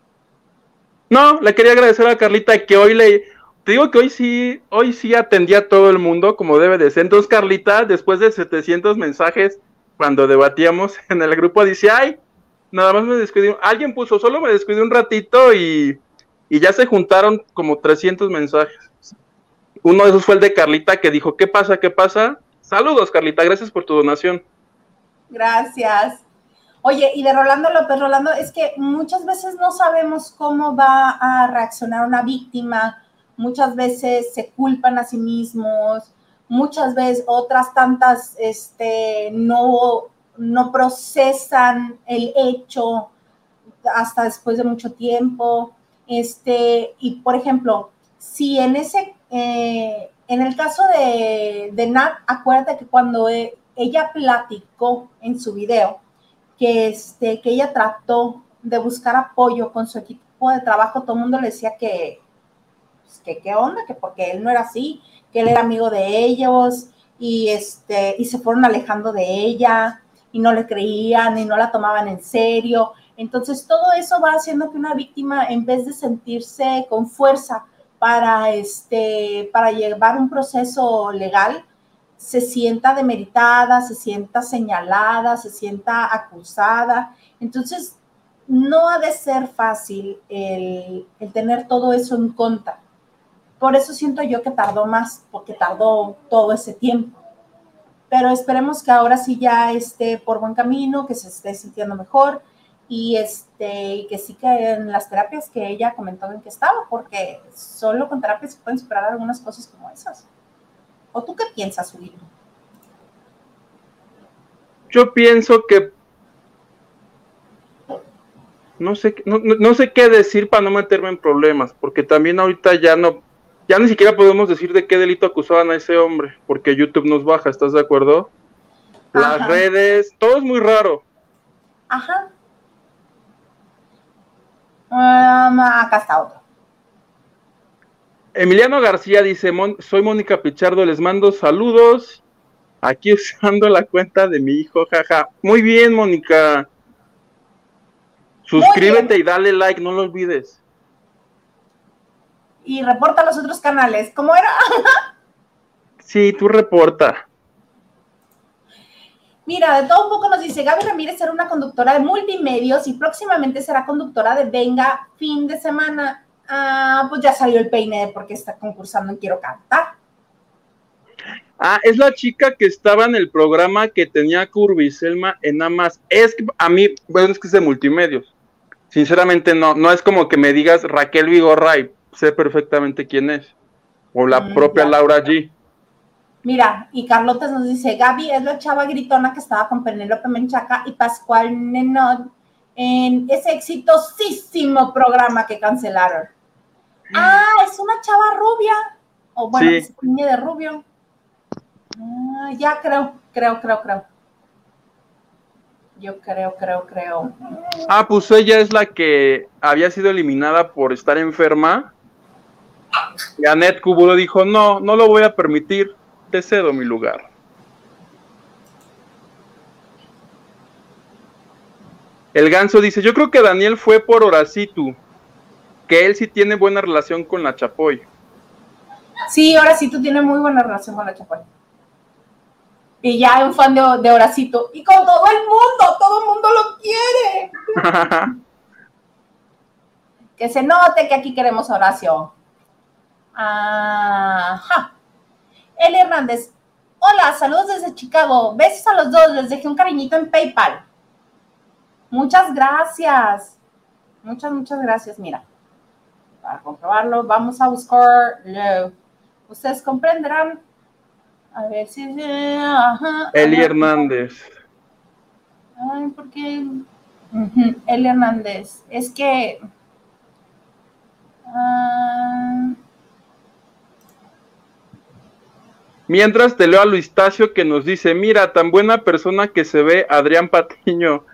No, le quería agradecer a Carlita que hoy le te digo que hoy sí, hoy sí atendía a todo el mundo como debe de ser. Entonces, Carlita, después de 700 mensajes, cuando debatíamos en el grupo, dice, ay, nada más me descuidé. Alguien puso, solo me descuidé un ratito y, y ya se juntaron como 300 mensajes. Uno de esos fue el de Carlita que dijo, ¿qué pasa? ¿Qué pasa? Saludos, Carlita, gracias por tu donación. Gracias. Oye, y de Rolando López, Rolando, es que muchas veces no sabemos cómo va a reaccionar una víctima muchas veces se culpan a sí mismos, muchas veces otras tantas este, no, no procesan el hecho hasta después de mucho tiempo. Este, y por ejemplo, si en ese, eh, en el caso de, de Nat, acuérdate que cuando e, ella platicó en su video, que, este, que ella trató de buscar apoyo con su equipo de trabajo. Todo el mundo le decía que, pues, que qué onda, que porque él no era así, que él era amigo de ellos y, este, y se fueron alejando de ella y no le creían y no la tomaban en serio. Entonces todo eso va haciendo que una víctima, en vez de sentirse con fuerza para, este, para llevar un proceso legal, se sienta demeritada, se sienta señalada, se sienta acusada. Entonces, no ha de ser fácil el, el, tener todo eso en contra. Por eso siento yo que tardó más, porque tardó todo ese tiempo. Pero esperemos que ahora sí ya esté por buen camino, que se esté sintiendo mejor y este que sí que en las terapias que ella comentó en que estaba, porque solo con terapias se pueden superar algunas cosas como esas. ¿O tú qué piensas, Julio? Yo pienso que no sé, no, sé qué decir para no meterme en problemas, porque también ahorita ya no, ya ni siquiera podemos decir de qué delito acusaban a ese hombre, porque YouTube nos baja, ¿estás de acuerdo? Las redes, todo es muy raro. Ajá. Um, acá está otro. Emiliano García dice, soy Mónica Pichardo, les mando saludos. Aquí usando la cuenta de mi hijo, jaja. Muy bien, Mónica. Suscríbete y dale like, no lo olvides. Y reporta los otros canales. ¿Cómo era? sí, tú reporta. Mira, de todo un poco nos dice Gaby Ramírez será una conductora de multimedios y próximamente será conductora de Venga fin de semana. Ah, pues ya salió el peine porque está concursando en Quiero Cantar. Ah, es la chica que estaba en el programa que tenía Curvy Selma en Amas. Es que a mí, bueno, es que es de multimedios. Sinceramente no, no es como que me digas Raquel Vigorray, sé perfectamente quién es. O la mm, propia Laura G. Mira, y Carlota nos dice, Gaby es la chava gritona que estaba con Penélope Menchaca y Pascual Nenod en ese exitosísimo programa que cancelaron. Mm. Ah, es una chava rubia. O bueno, sí. se de rubio. Ah, ya creo, creo, creo, creo. Yo creo, creo, creo. Ah, pues ella es la que había sido eliminada por estar enferma. Y Annette Kubulo dijo, no, no lo voy a permitir, te cedo mi lugar. El ganso dice, yo creo que Daniel fue por Horacitu, que él sí tiene buena relación con la Chapoy. Sí, Horacitu tiene muy buena relación con la Chapoy y ya es un fan de, de Horacito. Y con todo el mundo, todo el mundo lo quiere. que se note que aquí queremos oración. Ajá. Eli Hernández. Hola, saludos desde Chicago. Besos a los dos. Les dejé un cariñito en PayPal. Muchas gracias. Muchas, muchas gracias. Mira, para comprobarlo, vamos a buscar. Ustedes comprenderán a ver si. Ajá, Eli Hernández. Ay, ¿por qué? Eli Hernández. Es que. Uh... Mientras te leo a Luis Tacio que nos dice: Mira, tan buena persona que se ve Adrián Patiño.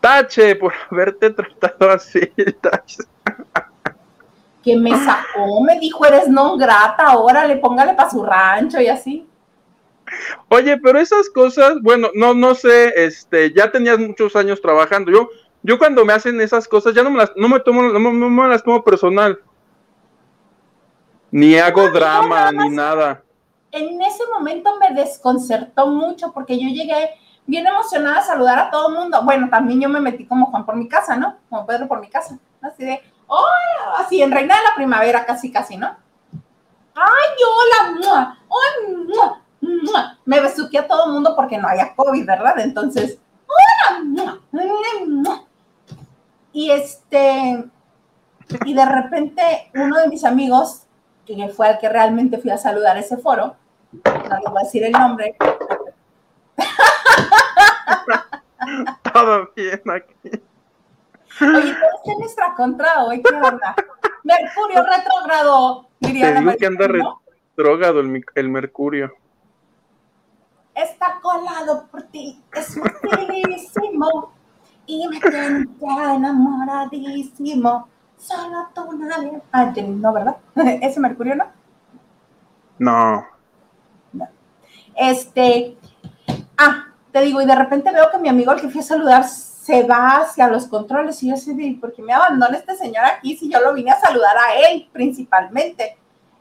Tache por haberte tratado así, Tache. Que me sacó, me dijo, eres no grata, órale, póngale para su rancho y así. Oye, pero esas cosas, bueno, no, no sé, este, ya tenías muchos años trabajando. Yo, yo cuando me hacen esas cosas, ya no me las, no me tomo, no, me las tomo personal. Ni hago drama, ni nada. En ese momento me desconcertó mucho porque yo llegué bien emocionada a saludar a todo el mundo. Bueno, también yo me metí como Juan por mi casa, ¿no? Como Pedro por mi casa. Así de, hola, así en Reina de la Primavera, casi, casi, ¿no? ¡Ay, hola! ¡Ay, me besuqué a todo el mundo porque no había COVID, ¿verdad? Entonces, y este, y de repente uno de mis amigos, que fue el que realmente fui a saludar ese foro, no le voy a decir el nombre. Todo bien aquí. Oye, todo está en nuestra contra hoy, ¿qué onda? Mercurio retrógrado, diría Te digo que anda retrógrado el, el Mercurio está colado por ti. Es facilísimo. y me tiene enamoradísimo. Solo tú nadie. Ah, no, ¿verdad? ¿Ese Mercurio no? No. No. Este. Ah, te digo, y de repente veo que mi amigo al que fui a saludar se va hacia los controles y yo así, ¿por qué me abandona este señor aquí si yo lo vine a saludar a él principalmente?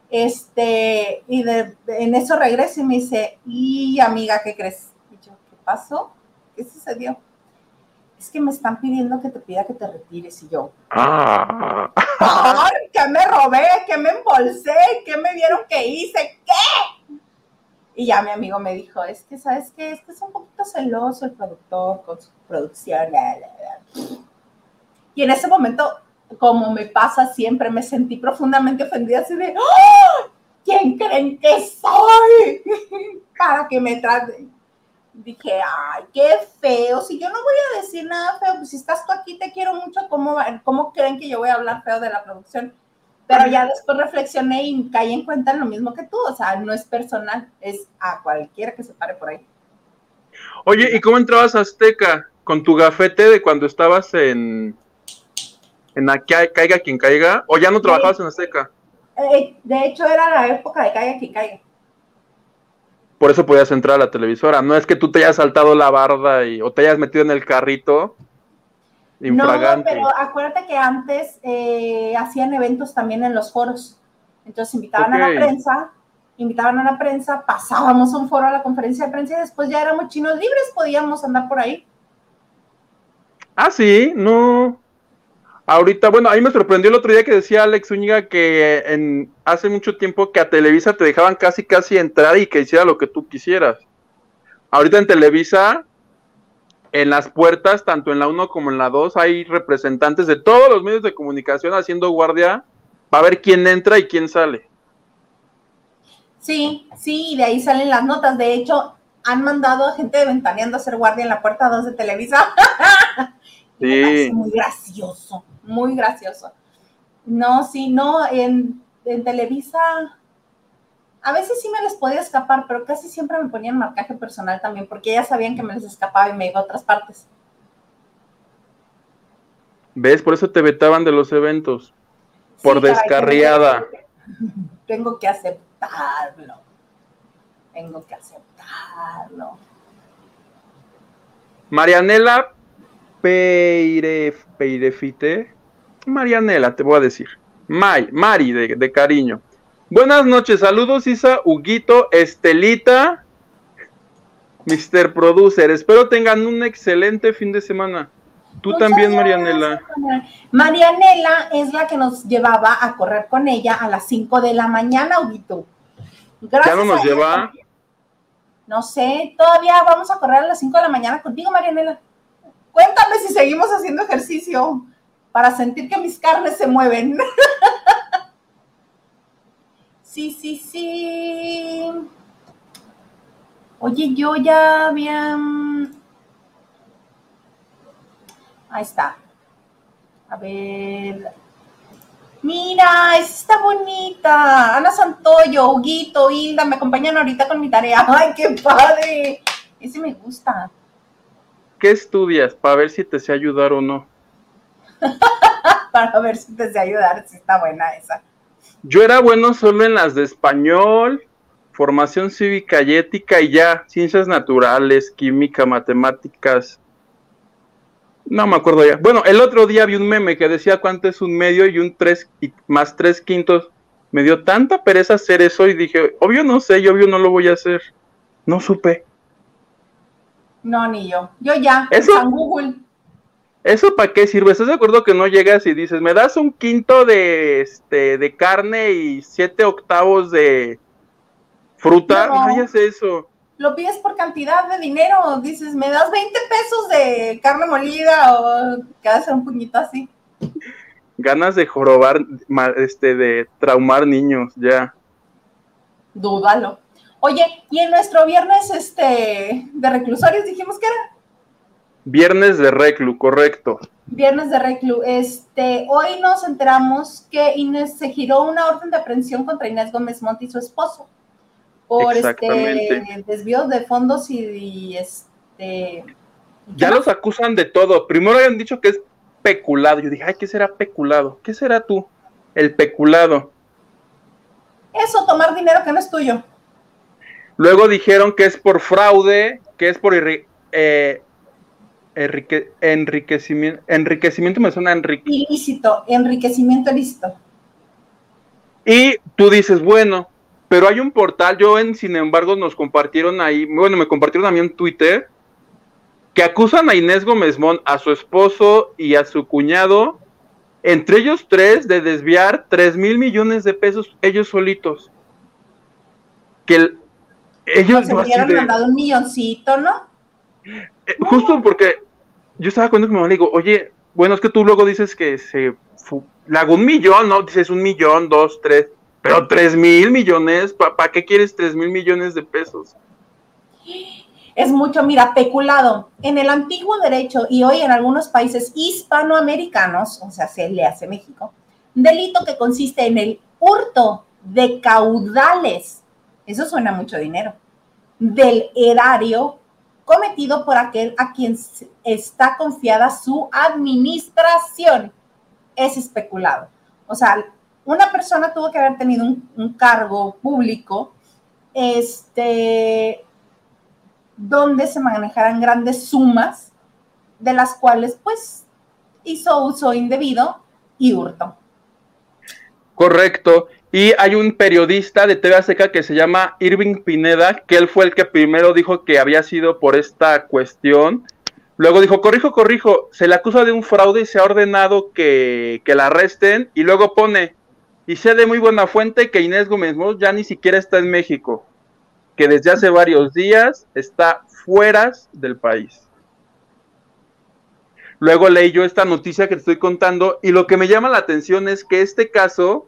Este, y de, en eso regreso y me dice, y amiga, ¿qué crees? Y yo, ¿qué pasó? ¿Qué sucedió? Es que me están pidiendo que te pida que te retires y yo. Ah. ¡Ay, que me robé! ¿Qué me embolsé? ¿Qué me vieron que hice? ¿Qué? Y ya mi amigo me dijo, es que, ¿sabes qué? Es que es un poquito celoso el productor con su producción. Y en ese momento como me pasa siempre, me sentí profundamente ofendida, así de, ¡Oh! ¿quién creen que soy? Para que me traten. Dije, ay, qué feo, si yo no voy a decir nada feo, pues si estás tú aquí, te quiero mucho, ¿cómo, cómo creen que yo voy a hablar feo de la producción? Pero ya después reflexioné y caí en cuenta en lo mismo que tú, o sea, no es personal, es a cualquiera que se pare por ahí. Oye, ¿y cómo entrabas a Azteca? ¿Con tu gafete de cuando estabas en, en que caiga quien caiga, o ya no trabajabas en Azteca. Eh, de hecho, era la época de caiga quien caiga. Por eso podías entrar a la televisora. No es que tú te hayas saltado la barda y, o te hayas metido en el carrito. Infragante. No, pero acuérdate que antes eh, hacían eventos también en los foros. Entonces invitaban a la prensa, invitaban a la prensa, pasábamos un foro a la conferencia de prensa y después ya éramos chinos libres, podíamos andar por ahí. Ah, sí, no. Ahorita, bueno, a mí me sorprendió el otro día que decía Alex Zúñiga que en, hace mucho tiempo que a Televisa te dejaban casi casi entrar y que hiciera lo que tú quisieras. Ahorita en Televisa, en las puertas, tanto en la 1 como en la 2, hay representantes de todos los medios de comunicación haciendo guardia para ver quién entra y quién sale. Sí, sí, y de ahí salen las notas. De hecho, han mandado a gente de Ventaneando a hacer guardia en la puerta 2 de Televisa. sí. muy gracioso muy gracioso. No, sí, no, en, Televisa, a veces sí me les podía escapar, pero casi siempre me ponían marcaje personal también, porque ya sabían que me les escapaba y me iba a otras partes. ¿Ves? Por eso te vetaban de los eventos. Por descarriada. Tengo que aceptarlo. Tengo que aceptarlo. Marianela Peirefite Marianela, te voy a decir. May, Mari, de, cariño. Buenas noches, saludos Isa, Huguito, Estelita, Mr. Producer. Espero tengan un excelente fin de semana. Tú también, Marianela. Marianela es la que nos llevaba a correr con ella a las 5 de la mañana, Huguito. Gracias ¿Ya no nos lleva? No sé, todavía vamos a correr a las 5 de la mañana contigo, Marianela. Cuéntame si seguimos haciendo ejercicio para sentir que mis carnes se mueven. sí, sí, sí. Oye, yo ya había... Ahí está. A ver. Mira, está bonita. Ana Santoyo, Huguito, Hilda, me acompañan ahorita con mi tarea. ¡Ay, qué padre! Ese me gusta. ¿Qué estudias? Para ver si te sé ayudar o no. para ver si te sé ayudar, si está buena esa. Yo era bueno solo en las de español, formación cívica y ética y ya, ciencias naturales, química, matemáticas. No me acuerdo ya. Bueno, el otro día vi un meme que decía cuánto es un medio y un tres más tres quintos. Me dio tanta pereza hacer eso y dije, obvio no sé, yo obvio no lo voy a hacer. No supe. No, ni yo. Yo ya, ¿Eso? en Google. ¿Eso para qué sirve? ¿Estás de acuerdo que no llegas y dices, me das un quinto de, este, de carne y siete octavos de fruta? No, es eso. Lo pides por cantidad de dinero. Dices, me das 20 pesos de carne molida o que hace un puñito así. Ganas de jorobar, este, de traumar niños, ya. Dúdalo. Oye, y en nuestro viernes este, de reclusorios dijimos que era. Viernes de reclu, correcto. Viernes de reclu. Este, hoy nos enteramos que Inés se giró una orden de aprehensión contra Inés Gómez Monti y su esposo por este desvío de fondos y, este Ya los acusan de todo. Primero habían dicho que es peculado. Yo dije, ay, ¿qué será peculado? ¿Qué será tú? El peculado. Eso, tomar dinero que no es tuyo. Luego dijeron que es por fraude, que es por eh, enriquecimiento. Enriquecimiento me suena enrique. Ilícito, enriquecimiento ilícito. Y tú dices, bueno, pero hay un portal, yo en, sin embargo, nos compartieron ahí, bueno, me compartieron a mí en Twitter, que acusan a Inés Gómez Mon, a su esposo y a su cuñado, entre ellos tres, de desviar tres mil millones de pesos ellos solitos. Que ellos... se hubieran mandado un milloncito, ¿no? Eh, justo porque yo estaba con mi mamá digo, oye, bueno, es que tú luego dices que se le hago un millón, ¿no? Dices un millón, dos, tres, pero tres mil millones, ¿para qué quieres tres mil millones de pesos? Es mucho, mira, peculado. En el antiguo derecho y hoy en algunos países hispanoamericanos, o sea, se le hace México, delito que consiste en el hurto de caudales, eso suena mucho dinero, del erario cometido por aquel a quien está confiada su administración es especulado. O sea, una persona tuvo que haber tenido un, cargo público este, donde se manejaran grandes sumas, de las cuales pues hizo uso indebido y hurto. Correcto. Y hay un periodista de TV Seca que se llama Irving Pineda, que él fue el que primero dijo que había sido por esta cuestión Luego dijo, corrijo, corrijo, se le acusa de un fraude y se ha ordenado que, la arresten. Y luego pone, y sé de muy buena fuente que Inés Gómez ya ni siquiera está en México, que desde hace varios días está fuera del país. Luego leí yo esta noticia que te estoy contando y lo que me llama la atención es que este caso,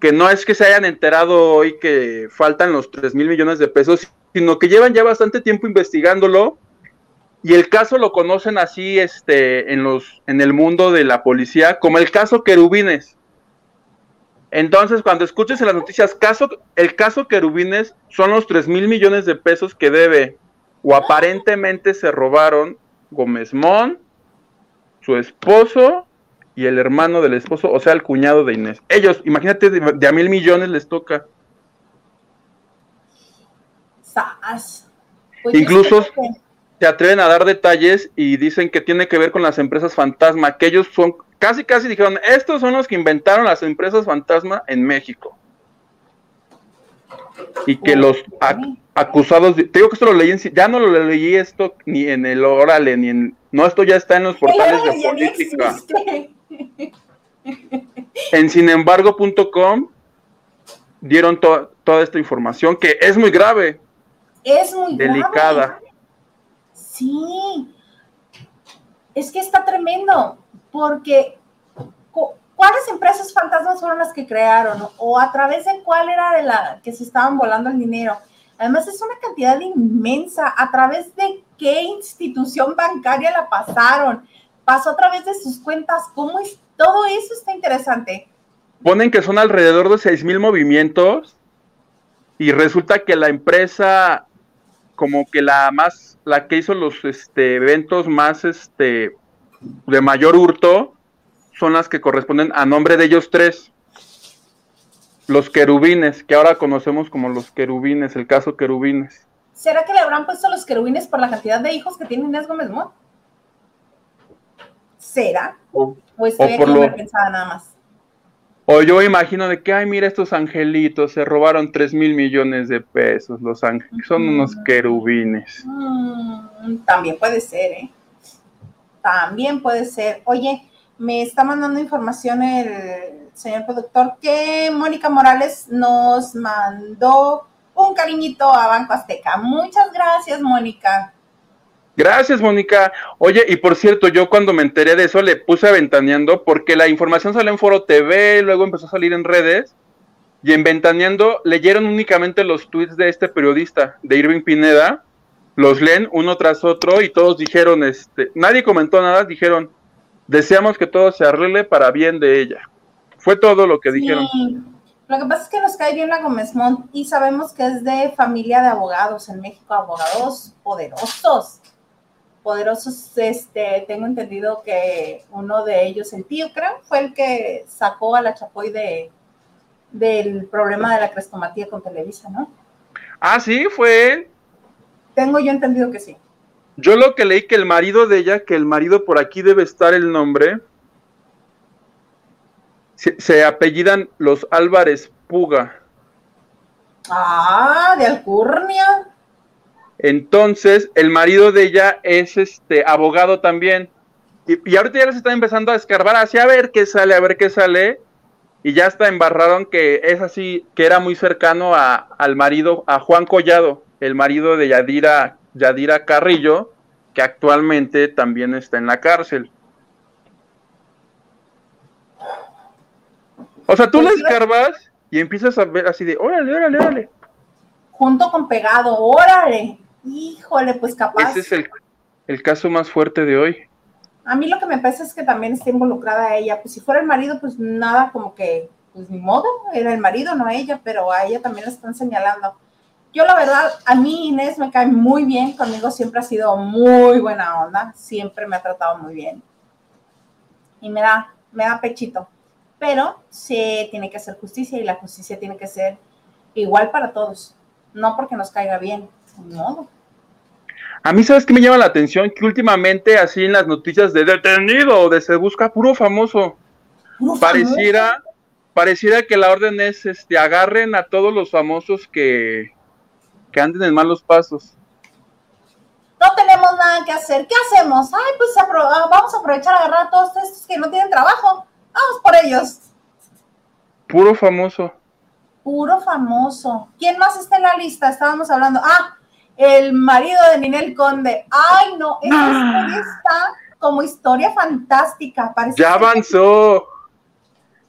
que no es que se hayan enterado hoy que faltan los 3 mil millones de pesos, sino que llevan ya bastante tiempo investigándolo y el caso lo conocen así este, en, los, en el mundo de la policía como el caso Querubines. Entonces, cuando escuches las noticias, caso, el caso Querubines son los 3 mil millones de pesos que debe o aparentemente se robaron Gómez Mon, su esposo y el hermano del esposo, o sea, el cuñado de Inés. Ellos, imagínate, de, a mil millones les toca. Pues Incluso se atreven a dar detalles y dicen que tiene que ver con las empresas fantasma, que ellos son, casi casi dijeron, estos son los que inventaron las empresas fantasma en México. Y que los acusados, te digo que esto lo leí, en, ya no lo leí esto ni en el Órale, ni en, no, esto ya está en los portales de política. En sinembargo.com dieron toda esta información que es muy grave. Es muy delicada. Sí, es que está tremendo, porque ¿cuáles empresas fantasmas fueron las que crearon? ¿O a través de cuál era de la que se estaban volando el dinero? Además, es una cantidad inmensa. ¿A través de qué institución bancaria la pasaron? ¿Pasó a través de sus cuentas? ¿Cómo es? Todo eso está interesante. Ponen que son alrededor de seis mil movimientos y resulta que la empresa como que la más, la que hizo los este, eventos más este, de mayor hurto son las que corresponden a nombre de ellos tres. Los querubines, que ahora conocemos como los querubines, el caso querubines. ¿Será que le habrán puesto los querubines por la cantidad de hijos que tiene Inés Gómez Mont? ¿Será? O, estoy aquí lo... pensada nada más. O yo imagino de que, ay, mira, estos angelitos se robaron 3 mil millones de pesos, los ángeles, son unos querubines. Mm, también puede ser, ¿eh? También puede ser. Oye, me está mandando información el señor productor que Mónica Morales nos mandó un cariñito a Banco Azteca. Muchas gracias, Mónica. Gracias, Mónica. Oye, y por cierto, yo cuando me enteré de eso le puse aventaneando porque la información salió en Foro TV, luego empezó a salir en redes. Y en Ventaneando leyeron únicamente los tweets de este periodista, de Irving Pineda, los leen uno tras otro y todos dijeron, este, nadie comentó nada, dijeron, deseamos que todo se arregle para bien de ella. Fue todo lo que dijeron. Lo que pasa es que nos cae bien la Gómez Mont y sabemos que es de familia de abogados en México, abogados poderosos poderosos, este, tengo entendido que uno de ellos, el tío, creo, fue el que sacó a la Chapoy de, del problema de la crestomatía con Televisa, ¿no? Ah, sí, fue él. Tengo yo entendido que sí. Yo lo que leí que el marido de ella, que el marido por aquí debe estar el nombre, se, apellidan los Álvarez Puga. Ah, de Alcurnia. Entonces, el marido de ella es este abogado también. Y, ahorita ya se está empezando a escarbar hacia a ver qué sale, a ver qué sale. Y ya está embarraron que es así, que era muy cercano a, al marido, a Juan Collado, el marido de Yadira, Yadira Carrillo, que actualmente también está en la cárcel. O sea, tú le escarbas y empiezas a ver así de, órale, órale, órale. Junto con pegado, órale. Híjole, pues capaz. Ese es el, caso más fuerte de hoy. A mí lo que me pasa es que también está involucrada ella. Pues si fuera el marido, pues nada, como que, pues ni modo, era el marido, no ella, pero a ella también la están señalando. Yo la verdad, a mí Inés me cae muy bien, conmigo siempre ha sido muy buena onda, siempre me ha tratado muy bien. Y me da, me da pechito. Pero se tiene que hacer justicia y la justicia tiene que ser igual para todos, no porque nos caiga bien, no. A mí, ¿sabes qué me llama la atención? Que últimamente, así en las noticias de detenido o de se busca puro famoso, pareciera, pareciera que la orden es, este, agarren a todos los famosos que, que anden en malos pasos. No tenemos nada que hacer. ¿Qué hacemos? Ay, pues ah, vamos a aprovechar a agarrar a todos estos que no tienen trabajo. Vamos por ellos. Puro famoso. Puro famoso. ¿Quién más está en la lista? Estábamos hablando. Ah, el marido de Ninel Conde. Ay, no, esta ah. historia está como historia fantástica. ya avanzó.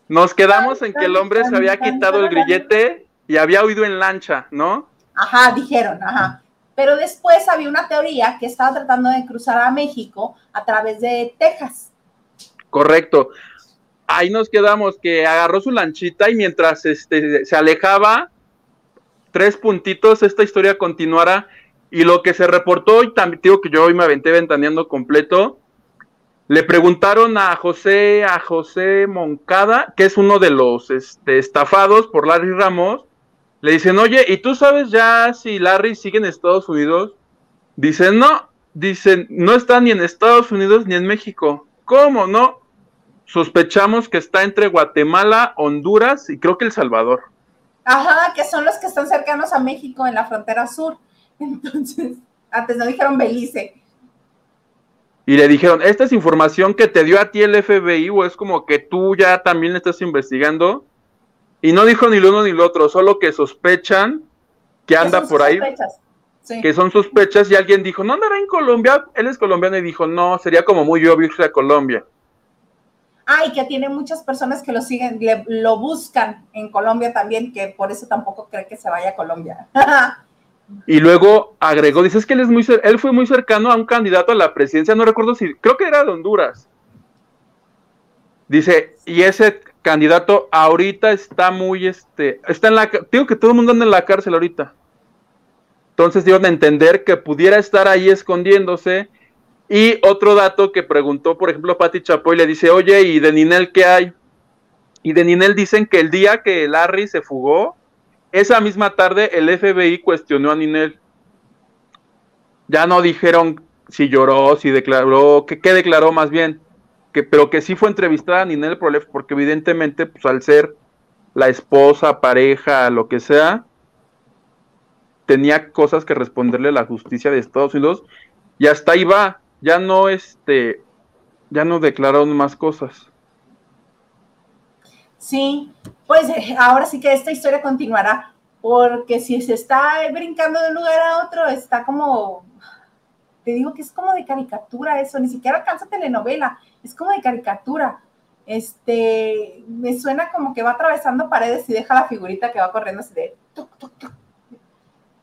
Nos quedamos en que el hombre se había quitado el grillete y había huido en lancha, ¿no? Ajá, dijeron, ajá. Pero después había una teoría que estaba tratando de cruzar a México a través de Texas. Correcto. Ahí nos quedamos, que agarró su lanchita y mientras este, se alejaba, tres puntitos, esta historia continuara y lo que se reportó, y también digo que yo hoy me aventé ventaneando completo, le preguntaron a José, a José Moncada, que es uno de los este, estafados por Larry Ramos, le dicen, oye, ¿y tú sabes ya si Larry sigue en Estados Unidos? Dicen, no, dicen, no está ni en Estados Unidos ni en México. ¿Cómo no? Sospechamos que está entre Guatemala, Honduras y creo que El Salvador. Ajá, que son los que están cercanos a México en la frontera sur. Entonces, antes no dijeron Belice. Y le dijeron, ¿esta es información que te dio a ti el FBI o es como que tú ya también estás investigando? Y no dijo ni lo uno ni lo otro, solo que sospechan que anda por ahí. Que son sospechas y alguien dijo, no andará en Colombia. Él es colombiano y dijo, no, sería como muy obvio irse a Colombia. Ah, y que tiene muchas personas que lo siguen, lo buscan en Colombia también, que por eso tampoco cree que se vaya a Colombia. Y luego agregó, dice, es que él, es muy, él fue muy cercano a un candidato a la presidencia, no recuerdo si, creo que era de Honduras. Dice, y ese candidato ahorita está muy, este, está en la, digo que todo el mundo anda en la cárcel ahorita. Entonces dieron a entender que pudiera estar ahí escondiéndose. Y otro dato que preguntó, por ejemplo, Pati Chapoy le dice, oye, ¿y de Ninel qué hay? Y de Ninel dicen que el día que Larry se fugó, esa misma tarde el FBI cuestionó a Ninel. Ya no dijeron si lloró, si declaró, que, declaró más bien, que, pero que sí fue entrevistada a Ninel porque evidentemente, pues al ser la esposa, pareja, lo que sea, tenía cosas que responderle a la justicia de Estados Unidos y hasta ahí va, ya no este, ya no declararon más cosas. Sí, pues eh, ahora sí que esta historia continuará, porque si se está brincando de un lugar a otro, está como, te digo que es como de caricatura eso, ni siquiera alcanza telenovela, es como de caricatura. Este, me suena como que va atravesando paredes y deja la figurita que va corriendo así de...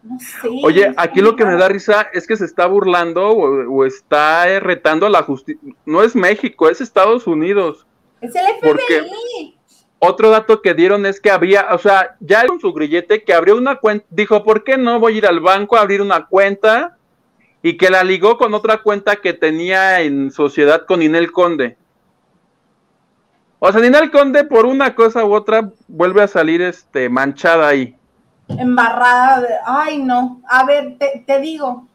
No sé, Oye, aquí lo que me da risa es que se está burlando o, está retando a la justicia. No es México, es Estados Unidos. Es el FBI. Otro dato que dieron es que había, o sea, ya con su grillete que abrió una cuenta, dijo, ¿por qué no voy a ir al banco a abrir una cuenta y que la ligó con otra cuenta que tenía en sociedad con Inel Conde. O sea, Ninel Conde por una cosa u otra vuelve a salir este manchada ahí. Embarrada ay no, a ver, te, te digo,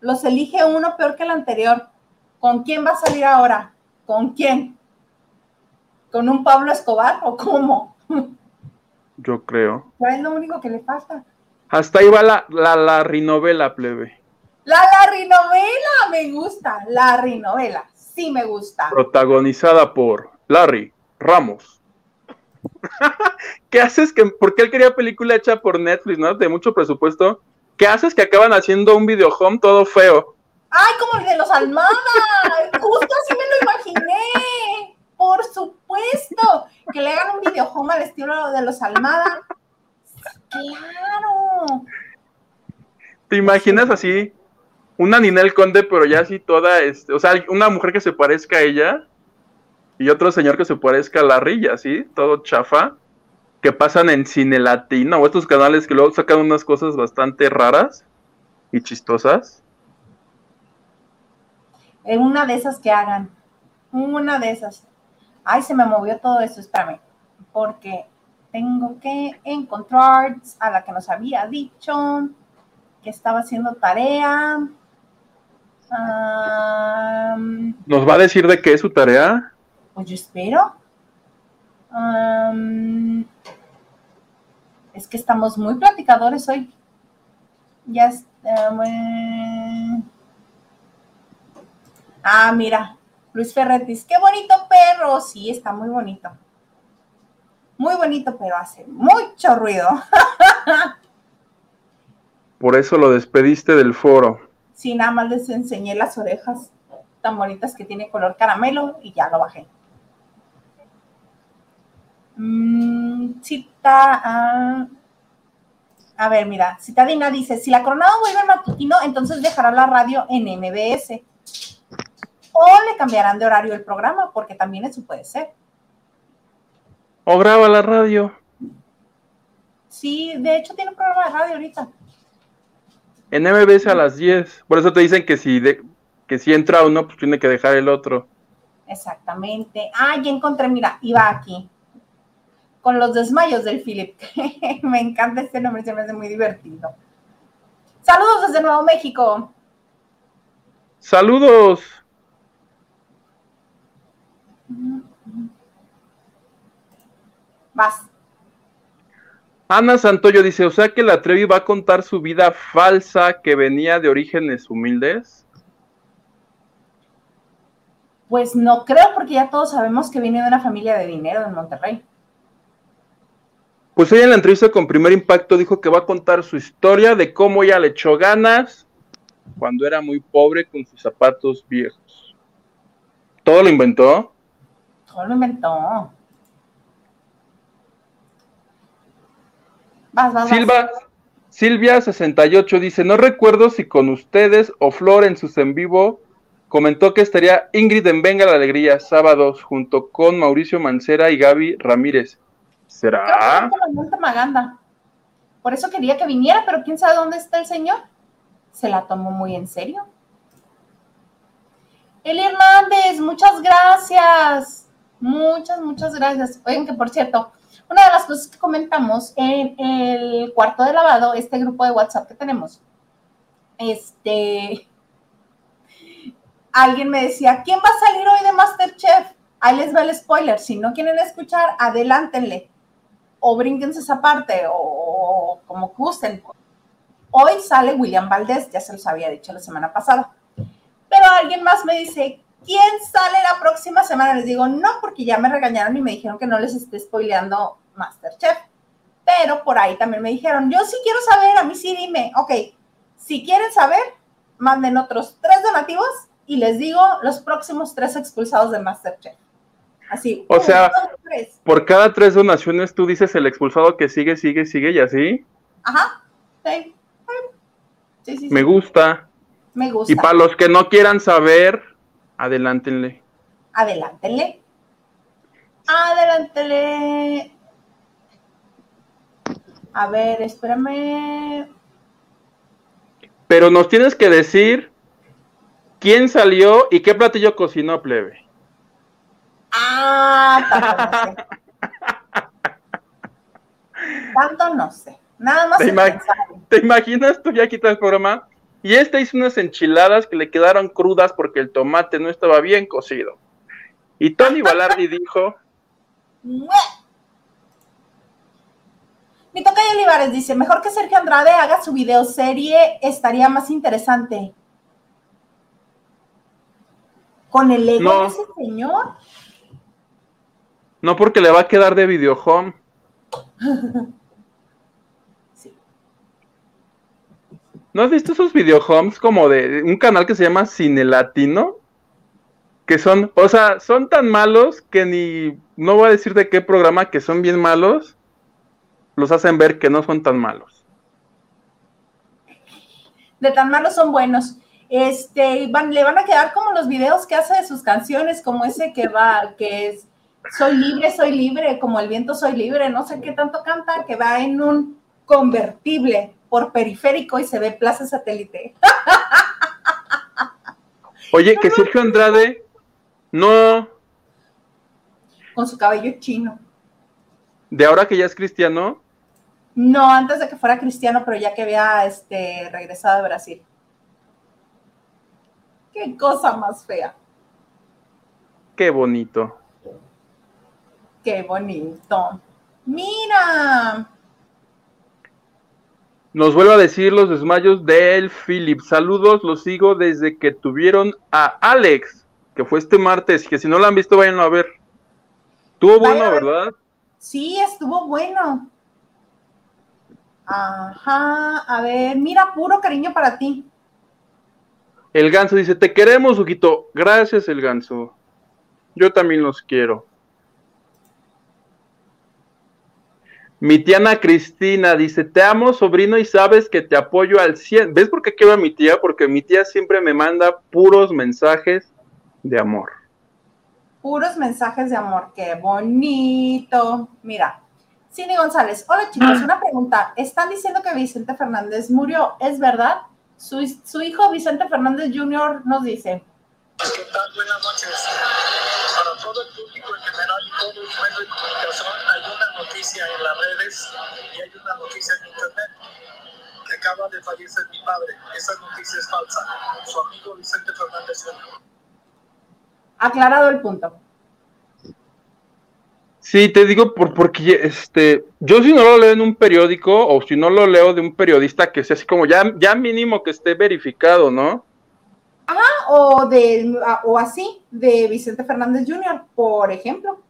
los elige uno peor que el anterior. ¿Con quién va a salir ahora? ¿Con quién? ¿Con un Pablo Escobar o cómo? Yo creo. Es lo único que le falta. Hasta ahí va la, la, la rinovela, plebe. La, la rinovela, me gusta. La rinovela, sí me gusta. Protagonizada por Larry Ramos. ¿Qué haces? Que, porque él quería película hecha por Netflix, ¿no? De mucho presupuesto. ¿Qué haces que acaban haciendo un video home todo feo? ¡Ay, como el de los Almada! Justo así me lo imaginé. Por supuesto. Que le hagan un video home al estilo de los Almada. ¡Claro! ¿Te imaginas así? Una Ninel Conde, pero ya así toda, este, o sea, una mujer que se parezca a ella y otro señor que se parezca a Larry, y así, todo chafa, que pasan en cine latino o estos canales que luego sacan unas cosas bastante raras y chistosas. En una de esas que hagan, una de esas. Ay, se me movió todo eso, espérame, porque tengo que encontrar a la que nos había dicho que estaba haciendo tarea. Um, ¿Nos va a decir de qué es su tarea? Pues yo espero. Um, es que estamos muy platicadores hoy. Ya um, Ah, mira, Luis Ferretis, qué bonito perro. Sí, está muy bonito. Muy bonito, pero hace mucho ruido. Por eso lo despediste del foro. Sí, nada más les enseñé las orejas tan bonitas que tiene color caramelo y ya lo bajé. Mm, cita, ah, a ver, mira, Citadina dice, si la coronada vuelve al matutino, entonces dejará la radio en MBS. O le cambiarán de horario el programa, porque también eso puede ser. O graba la radio. Sí, de hecho tiene un programa de radio ahorita. En MBS a las 10. Por eso te dicen que si, de, que si entra uno, pues tiene que dejar el otro. Exactamente. Ah, ya encontré, mira, iba aquí. Con los desmayos del Philip. me encanta este nombre, se me hace muy divertido. Saludos desde Nuevo México. Saludos. Vas. Ana Santoyo dice, o sea que la Trevi va a contar su vida falsa que venía de orígenes humildes. Pues no creo, porque ya todos sabemos que viene de una familia de dinero en Monterrey. Pues ella en la entrevista con Primer Impacto dijo que va a contar su historia de cómo ella le echó ganas cuando era muy pobre con sus zapatos viejos. ¿Todo lo inventó? Todo lo inventó. Silva, Silvia68 dice, no recuerdo si con ustedes o Flor en sus en vivo comentó que estaría Ingrid en Venga la Alegría sábados junto con Mauricio Mancera y Gaby Ramírez. ¿Será? Por eso quería que viniera, pero quién sabe dónde está el señor. Se la tomó muy en serio. Eli Hernández, muchas gracias. Muchas, muchas gracias. Oigan que por cierto, una de las cosas que comentamos en el cuarto de lavado, este grupo de WhatsApp que tenemos, este, alguien me decía, ¿quién va a salir hoy de Masterchef? Ahí les va el spoiler. Si no quieren escuchar, adelántenle. O brínquense esa parte, o, como gusten. Hoy sale William Valdés, ya se los había dicho la semana pasada. Pero alguien más me dice, ¿quién sale la próxima semana? Les digo, no, porque ya me regañaron y me dijeron que no les esté spoileando Masterchef. Pero por ahí también me dijeron, yo sí quiero saber, a mí sí dime, ok, si quieren saber, manden otros tres donativos y les digo los próximos tres expulsados de Masterchef. Así. O sea, por cada tres donaciones tú dices el expulsado que sigue, sigue, sigue y así. Ajá. Sí. Sí, Me gusta. Me gusta. Y para los que no quieran saber, adelántenle. Adelántenle. Adelántenle. A ver, espérame. Pero nos tienes que decir quién salió y qué platillo cocinó, plebe. Ah, tanto no sé. Nada más. ¿Te, ¿Te imaginas tú ya quitas el programa? Y este hizo unas enchiladas que le quedaron crudas porque el tomate no estaba bien cocido. Y Tony Balardi dijo. Mi toca Olivares dice: Mejor que Sergio Andrade haga su videoserie, estaría más interesante. ¿Con el ego de ese señor? No, porque le va a quedar de video home. ¿No has visto esos videohomes como de un canal que se llama Cine Latino? Que son, o sea, son tan malos que ni, no voy a decir de qué programa que son bien malos, los hacen ver que no son tan malos. De tan malos son buenos. Este, van, le van a quedar como los videos que hace de sus canciones, como ese que va, que es Soy libre, soy libre, como el viento soy libre, no sé qué tanto canta, que va en un convertible por periférico y se ve Plaza Satélite. Oye, que Sergio Andrade no. Con su cabello chino. ¿De ahora que ya es cristiano? No, antes de que fuera cristiano, pero ya que había este, regresado de Brasil. Qué cosa más fea. Qué bonito. Qué bonito. Mira. Nos vuelve a decir los desmayos del Philip. Saludos, los sigo desde que tuvieron a Alex, que fue este martes, que si no lo han visto, vayan a ver. Estuvo bueno, ¿verdad? Sí, estuvo bueno. Ajá, a ver, mira, puro cariño para ti. El ganso dice, te queremos, Ujito. Gracias, el ganso. Yo también los quiero. Mi tía Cristina dice, te amo, sobrino, y sabes que te apoyo al 100. ¿Ves por qué quiero a mi tía? Porque mi tía siempre me manda puros mensajes de amor. Puros mensajes de amor, qué bonito. Mira, Cindy González, hola chicos, ah. una pregunta. Están diciendo que Vicente Fernández murió, ¿es verdad? Su, su hijo Vicente Fernández Jr. nos dice. ¿Qué tal? Buenas noches. Para todo el público en general y todo el medio de comunicación, hay una noticia en las redes y hay una noticia en internet que acaba de fallecer mi padre. Esa noticia es falsa. Su amigo Vicente Fernández Jr. Aclarado el punto. Sí, te digo por, porque este, yo si no lo leo en un periódico o si no lo leo de un periodista que sea así como ya, ya mínimo que esté verificado, ¿no? o, de, o así, de Vicente Fernández Jr., por ejemplo.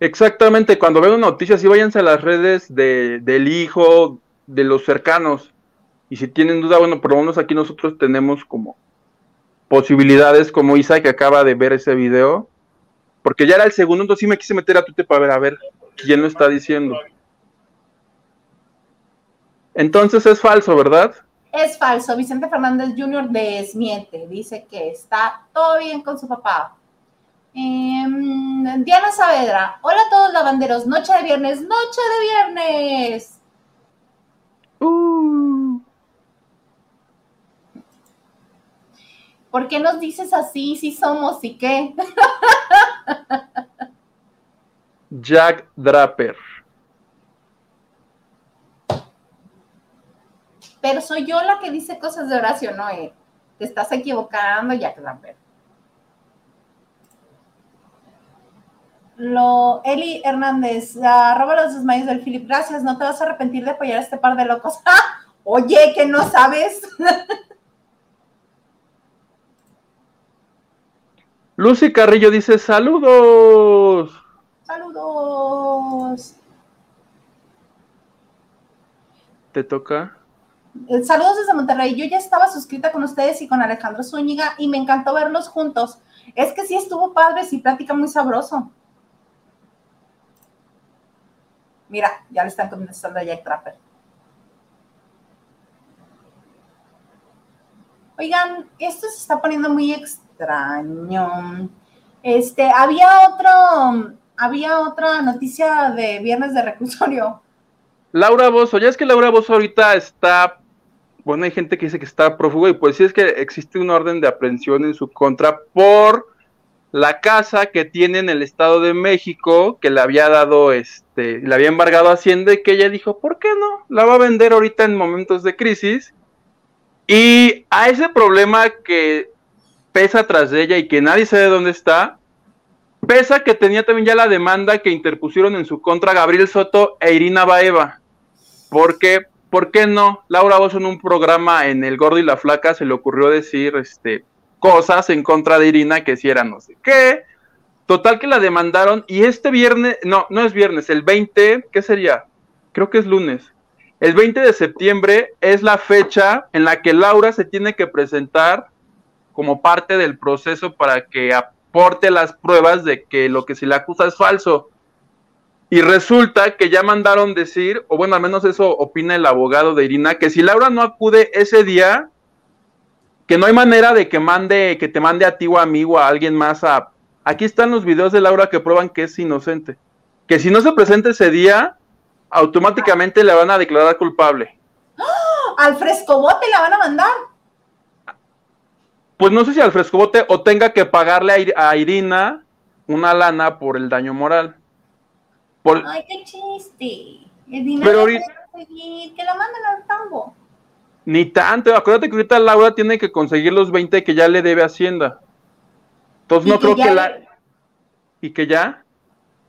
Exactamente, cuando vean noticias, sí váyanse a las redes de, del hijo, de los cercanos. Y si tienen duda, bueno, por lo menos aquí nosotros tenemos como posibilidades, como Isa que acaba de ver ese video, porque ya era el segundo, entonces sí me quise meter a Twitter para ver, a ver quién lo está diciendo. Entonces es falso, ¿verdad? Es falso. Vicente Fernández Jr. desmiente. Dice que está todo bien con su papá. Em, Diana Saavedra. Hola a todos lavanderos. Noche de viernes. Noche de viernes. Uh. ¿Por qué nos dices así si somos y qué? Jack Draper. pero soy yo la que dice cosas de Horacio, no Te estás equivocando, que ver. Lo, Eli Hernández, arroba los desmayos del Philip, gracias, no te vas a arrepentir de apoyar a este par de locos. Oye, que no sabes. Lucy Carrillo dice saludos. Saludos. ¿Te toca? Eh, saludos desde Monterrey. Yo ya estaba suscrita con ustedes y con Alejandro Zúñiga y me encantó verlos juntos. Es que sí estuvo padre, sí, plática muy sabroso. Mira, ya le están contestando a Jack Trapper. Oigan, esto se está poniendo muy extraño. Este, había otro, había otra noticia de viernes de reclusorio. Laura Bozo, ya es que Laura Bozo ahorita está bueno, hay gente que dice que está prófugo y pues sí es que existe una orden de aprehensión en su contra por la casa que tiene en el Estado de México, que le había dado, este, le había embargado Hacienda y que ella dijo, ¿por qué no? La va a vender ahorita en momentos de crisis. Y a ese problema que pesa tras de ella y que nadie sabe dónde está, pesa que tenía también ya la demanda que interpusieron en su contra Gabriel Soto e Irina Baeva. Porque, ¿por qué no? Laura Bozo en un programa en El Gordo y la Flaca se le ocurrió decir, este, cosas en contra de Irina que si era no sé qué. Total que la demandaron y este viernes, no, no es viernes, el 20, ¿qué sería? Creo que es lunes. El 20 de septiembre es la fecha en la que Laura se tiene que presentar como parte del proceso para que aporte las pruebas de que lo que se le acusa es falso. Y resulta que ya mandaron decir, o bueno, al menos eso opina el abogado de Irina, que si Laura no acude ese día, que no hay manera de que mande, que te mande a ti o a mí o a alguien más a. Aquí están los videos de Laura que prueban que es inocente. Que si no se presenta ese día, automáticamente le van a declarar culpable. ¡Oh! Al frescobote la van a mandar. Pues no sé si al frescobote o tenga que pagarle a, Irina una lana por el daño moral. Ay, qué chiste. El dinero que la manden al tambo. Ni tanto, acuérdate que ahorita Laura tiene que conseguir los 20 que ya le debe Hacienda. Entonces no creo que la... ¿Y que ya?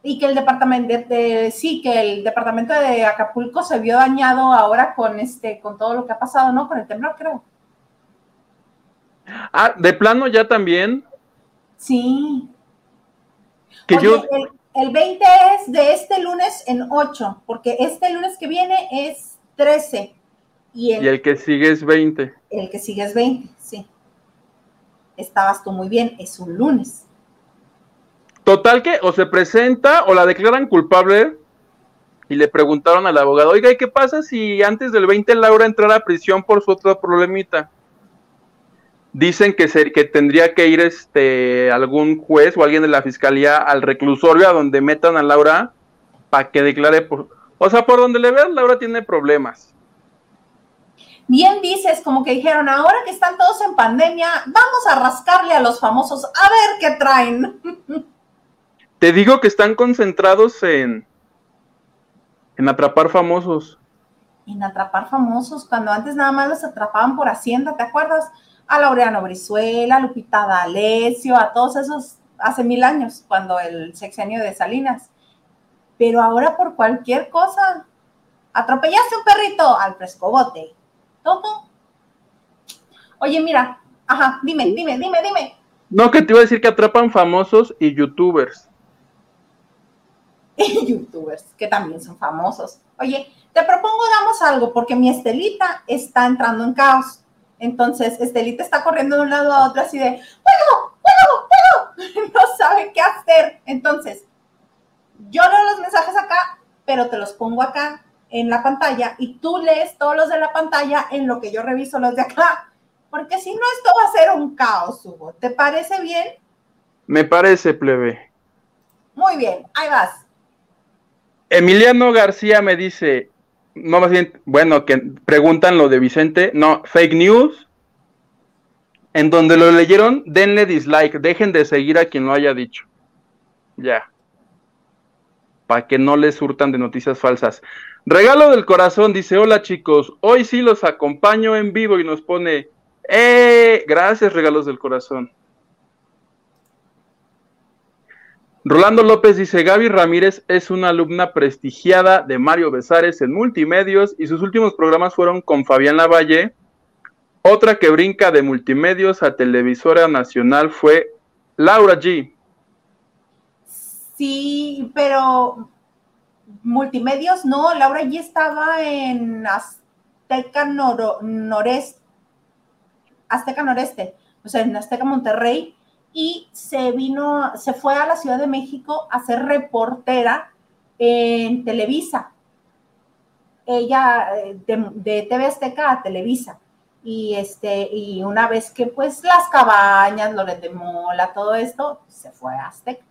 Y que el departamento de, sí, que el departamento de Acapulco se vio dañado ahora con este, con todo lo que ha pasado, ¿no? Con el temblor, creo. Ah, de plano ya también. Sí. Que yo... el, el 20 es de este lunes en 8, porque este lunes que viene es 13. Y el, que sigue es 20. El que sigue es 20, sí. Estabas tú muy bien, es un lunes. Total que o se presenta o la declaran culpable y le preguntaron al abogado, oiga, ¿y qué pasa si antes del 20 Laura entrara a prisión por su otro problemita? Dicen que, se, que tendría que ir este algún juez o alguien de la fiscalía al reclusorio a donde metan a Laura para que declare por... O sea, por donde le vean, Laura tiene problemas bien dices, como que dijeron, ahora que están todos en pandemia, vamos a rascarle a los famosos, a ver qué traen. Te digo que están concentrados en, en atrapar famosos. En atrapar famosos, cuando antes nada más los atrapaban por Hacienda, ¿te acuerdas? A Laureano Brizuela, a Lupita D'Alessio, a todos esos hace mil años, cuando el sexenio de Salinas. Pero ahora por cualquier cosa, atropellaste un perrito al frescobote, todo. Oye, mira, ajá, dime, dime, dime, dime. No, que te iba a decir que atrapan famosos y youtubers. Y youtubers, que también son famosos. Oye, te propongo, damos algo, porque mi Estelita está entrando en caos. Entonces, Estelita está corriendo de un lado a otro así de, ¡Puedo! ¡Puedo! ¡Puedo! No sabe qué hacer. Entonces, yo leo los mensajes acá, pero te los pongo acá en la pantalla y tú lees todos los de la pantalla en lo que yo reviso los de acá. Porque si no, esto va a ser un caos, Hugo. ¿Te parece bien? Me parece, plebe. Muy bien, ahí vas. Emiliano García me dice, no más bien, bueno, que preguntan lo de Vicente, no, fake news. En donde lo leyeron, denle dislike, dejen de seguir a quien lo haya dicho. Ya. Para que no les hurtan de noticias falsas. Regalo del corazón dice, hola chicos, hoy sí los acompaño en vivo y nos pone, ¡eh! Gracias, regalos del corazón. Rolando López dice, Gaby Ramírez es una alumna prestigiada de Mario Besares en multimedios y sus últimos programas fueron con Fabián Lavalle. Otra que brinca de multimedios a televisora nacional fue Laura G. Sí, pero multimedios, no, Laura allí estaba en Azteca Noreste, Azteca Noreste, o sea, en Azteca Monterrey, y se vino, se fue a la Ciudad de México a ser reportera en Televisa. Ella eh, de, de TV Azteca a Televisa. Y este, y una vez que pues las cabañas, Loret de Mola, todo esto, se fue a Azteca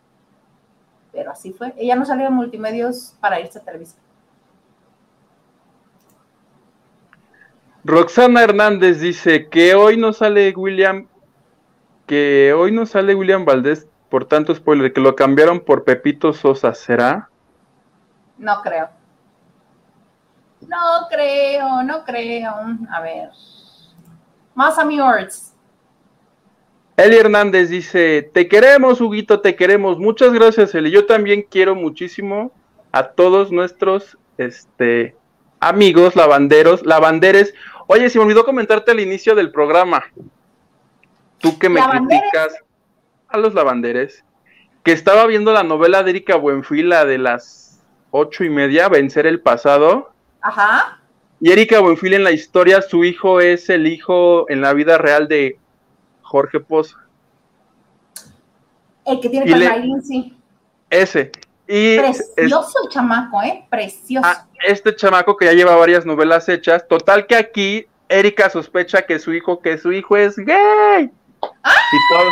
pero así fue. Ella no salió de multimedios para irse a televisión. Roxana Hernández dice que hoy no sale William, que hoy no sale William Valdés, por tanto spoiler, que lo cambiaron por Pepito Sosa, ¿será? No creo. No creo, no creo. A ver. Más amigos. Eli Hernández dice, te queremos, Huguito, te queremos. Muchas gracias, Eli. Yo también quiero muchísimo a todos nuestros este, amigos lavanderos, lavanderes. Oye, se me olvidó comentarte al inicio del programa. Tú que me criticas a los lavanderes, que estaba viendo la novela de Erika Buenfila de las ocho y media, Vencer el pasado. Ajá. Y Erika Buenfil en la historia, su hijo es el hijo en la vida real de Jorge Poza. El que tiene con sí. Ese. Y Precioso el chamaco, ¿eh? Precioso. Ah, este chamaco que ya lleva varias novelas hechas. Total que aquí Erika sospecha que su hijo, que su hijo es gay. ¡Ah! Y todo,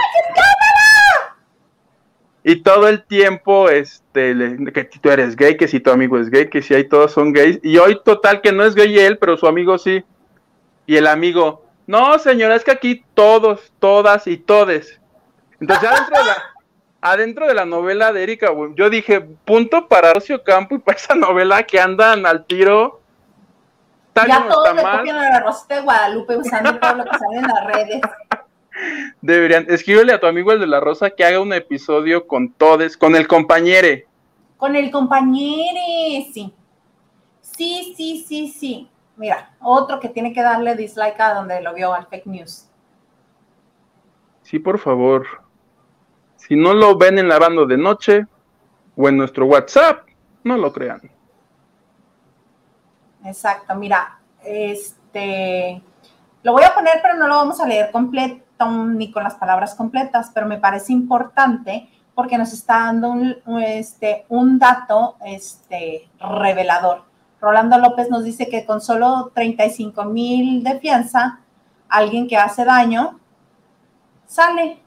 y todo el tiempo, este, que tú eres gay, que si tu amigo es gay, que si ahí todos son gays. Y hoy total que no es gay él, pero su amigo sí. Y el amigo, no señora, es que aquí todos, todas y todes. Entonces adentro de la, adentro de la novela de Erika, yo dije, punto para Rocio Campo y para esa novela que andan al tiro. ya todos le copian a la Rosita de Guadalupe usando todo lo que sale en las redes. Deberían, escríbele a tu amigo el de la Rosa que haga un episodio con todes, con el compañere. Con el compañere, sí. Sí, sí, sí, sí. Mira, otro que tiene que darle dislike a donde lo vio al fake news. Sí, por favor. Si no lo ven en la banda de noche o en nuestro WhatsApp, no lo crean. Exacto, mira, este, lo voy a poner, pero no lo vamos a leer completo ni con las palabras completas, pero me parece importante porque nos está dando un, este, un dato este, revelador. Rolando López nos dice que con solo 35 mil de fianza, alguien que hace daño sale.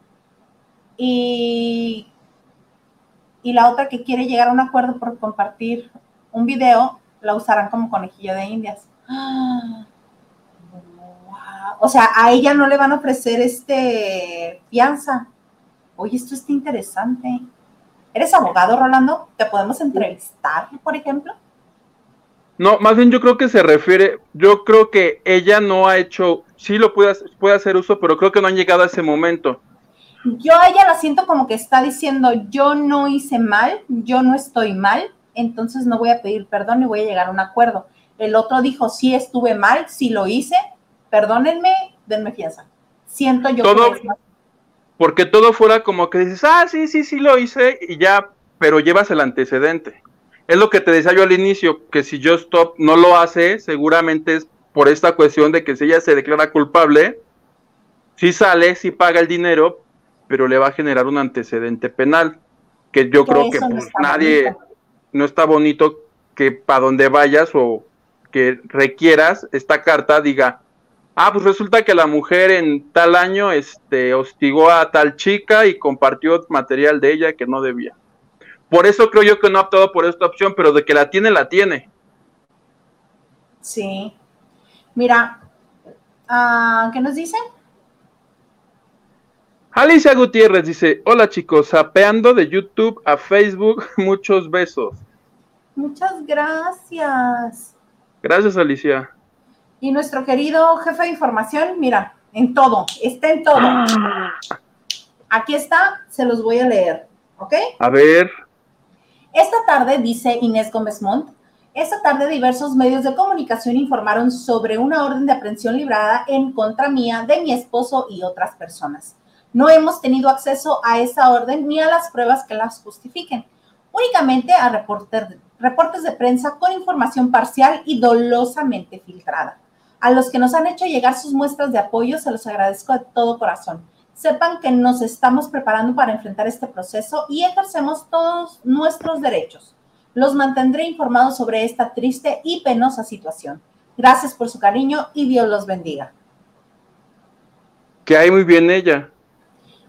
Y, y la otra que quiere llegar a un acuerdo por compartir un video, la usarán como conejillo de indias. ¡Ah! O sea, a ella no le van a ofrecer este fianza. Oye, esto está interesante. ¿Eres abogado, Rolando? ¿Te podemos entrevistar, por ejemplo? No, más bien yo creo que se refiere, yo creo que ella no ha hecho, sí lo puede, puede hacer uso, pero creo que no han llegado a ese momento. Yo a ella la siento como que está diciendo, yo no hice mal, yo no estoy mal, entonces no voy a pedir perdón y voy a llegar a un acuerdo. El otro dijo, sí estuve mal, sí lo hice, perdónenme, denme fianza. Siento yo todo, Porque todo fuera como que dices, ah, sí, sí, sí lo hice y ya, pero llevas el antecedente. Es lo que te decía yo al inicio, que si Just Stop no lo hace, seguramente es por esta cuestión de que si ella se declara culpable, sí sale, sí paga el dinero, pero le va a generar un antecedente penal, que yo creo que pues, nadie, no está bonito que para donde vayas o que requieras esta carta diga, Ah, pues resulta que la mujer en tal año este, hostigó a tal chica y compartió material de ella que no debía. Por eso creo yo que no ha optado por esta opción, pero de que la tiene, la tiene. Sí. Mira, uh, ¿qué nos dicen? Alicia Gutiérrez dice, hola chicos, sapeando de YouTube a Facebook, muchos besos. Muchas gracias. Gracias, Alicia. Y nuestro querido jefe de información, mira, en todo, está en todo. Aquí está, se los voy a leer, ¿ok? A ver. Esta tarde, dice Inés Gómez Montt, esta tarde diversos medios de comunicación informaron sobre una orden de aprehensión librada en contra mía, de mi esposo y otras personas. No hemos tenido acceso a esa orden ni a las pruebas que las justifiquen, únicamente a reportes de prensa con información parcial y dolosamente filtrada. A los que nos han hecho llegar sus muestras de apoyo, se los agradezco de todo corazón. Sepan que nos estamos preparando para enfrentar este proceso y ejercemos todos nuestros derechos. Los mantendré informados sobre esta triste y penosa situación. Gracias por su cariño y Dios los bendiga. Que hay muy bien ella.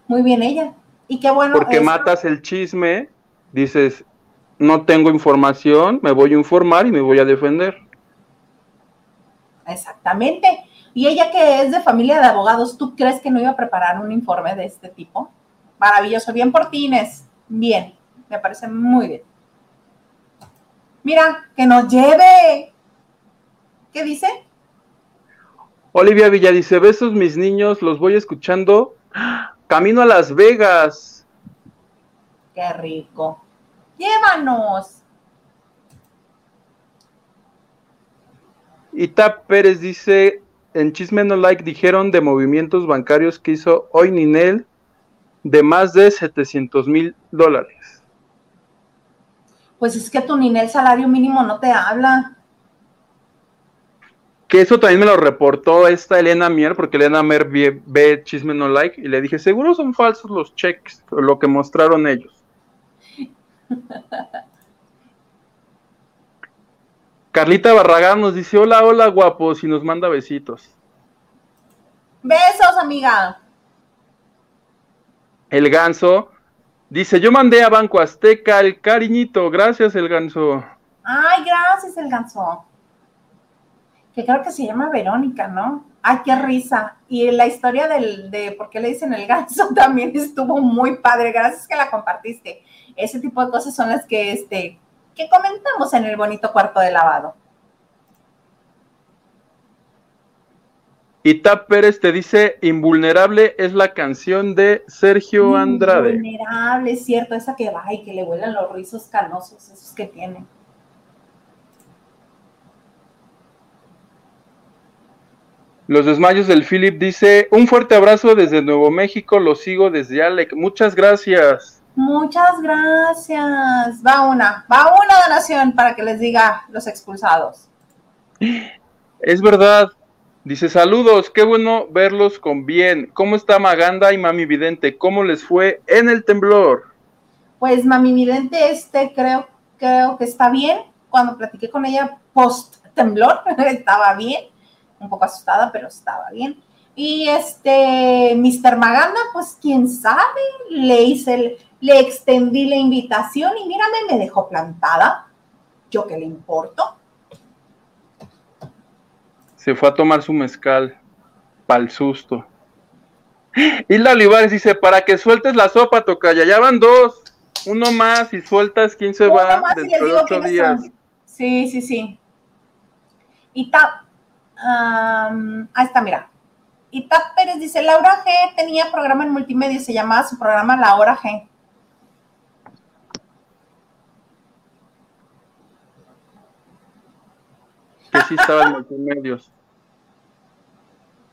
Muy bien ella. Y qué bueno. Porque matas el chisme, dices, no tengo información, me voy a informar y me voy a defender. Exactamente. Y ella que es de familia de abogados, ¿tú crees que no iba a preparar un informe de este tipo? Maravilloso, bien por ti, Inés. Bien, me parece muy bien. Mira, que nos lleve. ¿Qué dice? Olivia Villa dice, besos mis niños, los voy escuchando. Camino a Las Vegas. Qué rico. Llévanos. Ita Pérez dice, en Chisme No Like dijeron de movimientos bancarios que hizo hoy Ninel de más de 700 mil dólares. Pues es que tu Ninel salario mínimo no te habla. Que eso también me lo reportó esta Elena Mier, porque Elena Mier ve, Chisme No Like, y le dije, seguro son falsos los cheques, lo que mostraron ellos. Carlita Barragán nos dice, hola, hola, guapos, y nos manda besitos. Besos, amiga. El ganso dice, yo mandé a Banco Azteca el cariñito, gracias el ganso. Ay, gracias el ganso que creo que se llama Verónica, ¿no? Ay, qué risa. Y la historia del, de por qué le dicen el ganso también estuvo muy padre. Gracias que la compartiste. Ese tipo de cosas son las que, este, que comentamos en el bonito cuarto de lavado. Ita Pérez te dice, Invulnerable es la canción de Sergio Andrade. Invulnerable, es cierto, esa que va y que le vuelan los rizos canosos, esos que tiene. Los desmayos del Philip dice, un fuerte abrazo desde Nuevo México, lo sigo desde Alec. Muchas gracias. Muchas gracias. Va una, va una donación para que les diga los expulsados. Es verdad. Dice, saludos, qué bueno verlos con bien. ¿Cómo está Maganda y Mami Vidente? ¿Cómo les fue en el temblor? Pues Mami Vidente, este creo, creo que está bien. Cuando platiqué con ella post temblor, estaba bien un poco asustada, pero estaba bien. Y este, Mr. Maganda, pues quién sabe, le hice, le extendí la invitación y mírame, me dejó plantada. ¿Yo qué le importo? Se fue a tomar su mezcal, pa'l susto. Y la Olivares dice, para que sueltes la sopa, Tocaya, ya van dos, uno más y sueltas, ¿quién se va dentro de ocho días? Sí, sí, sí. Y ta ahí está, mira. Y Pérez dice, Laura G tenía programa en multimedia, se llamaba su programa La Hora G. Que sí estaba en multimedios.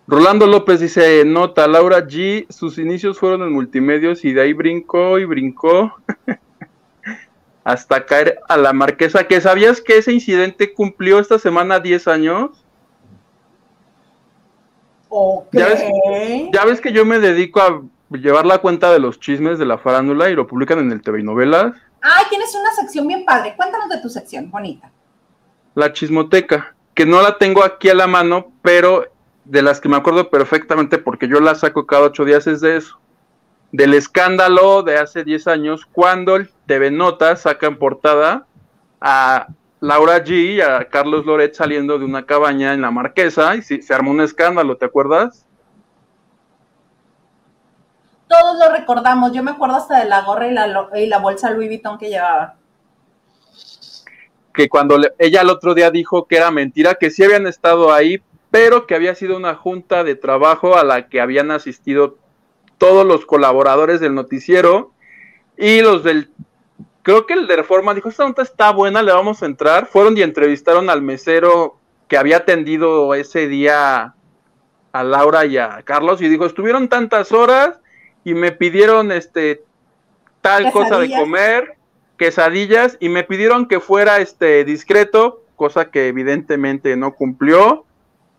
Rolando López dice, nota, Laura G, sus inicios fueron en multimedios y de ahí brincó y brincó hasta caer a la marquesa. ¿Que sabías que ese incidente cumplió esta semana 10 años? ¿Ya, ves, que yo me dedico a llevar la cuenta de los chismes de la farándula y lo publican en el TV y novelas. Ay, tienes una sección bien padre. Cuéntanos de tu sección, bonita. La chismoteca, que no la tengo aquí a la mano, pero de las que me acuerdo perfectamente porque yo la saco cada ocho días es de eso. Del escándalo de hace diez años, cuando el TV Notas saca en portada a Laura G y a Carlos Loret saliendo de una cabaña en la Marquesa y se, armó un escándalo, ¿te acuerdas? Todos lo recordamos, yo me acuerdo hasta de la gorra y la, bolsa Louis Vuitton que llevaba. Que cuando ella el otro día dijo que era mentira, que sí habían estado ahí, pero que había sido una junta de trabajo a la que habían asistido todos los colaboradores del noticiero y los del creo que el de Reforma dijo, esta nota está buena, le vamos a entrar. Fueron y entrevistaron al mesero que había atendido ese día a Laura y a Carlos y dijo, estuvieron tantas horas y me pidieron este tal cosa de comer, quesadillas y me pidieron que fuera este discreto, cosa que evidentemente no cumplió.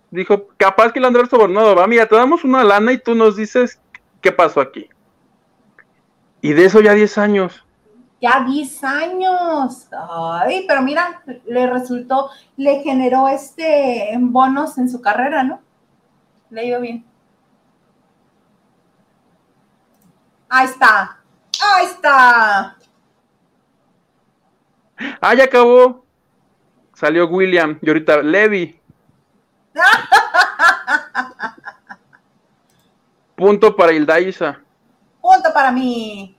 Dijo, capaz que el Andrés Sobornado va, mira, te damos una lana y tú nos dices qué pasó aquí. Y de eso ya 10 años ya 10 años. Ay, pero mira, le resultó, le generó este bonos en su carrera, ¿no? Le ha bien. Ahí está. Ahí está. Ah, ya acabó. Salió William y ahorita Levi. Punto para Hilda Isa. Punto para mí.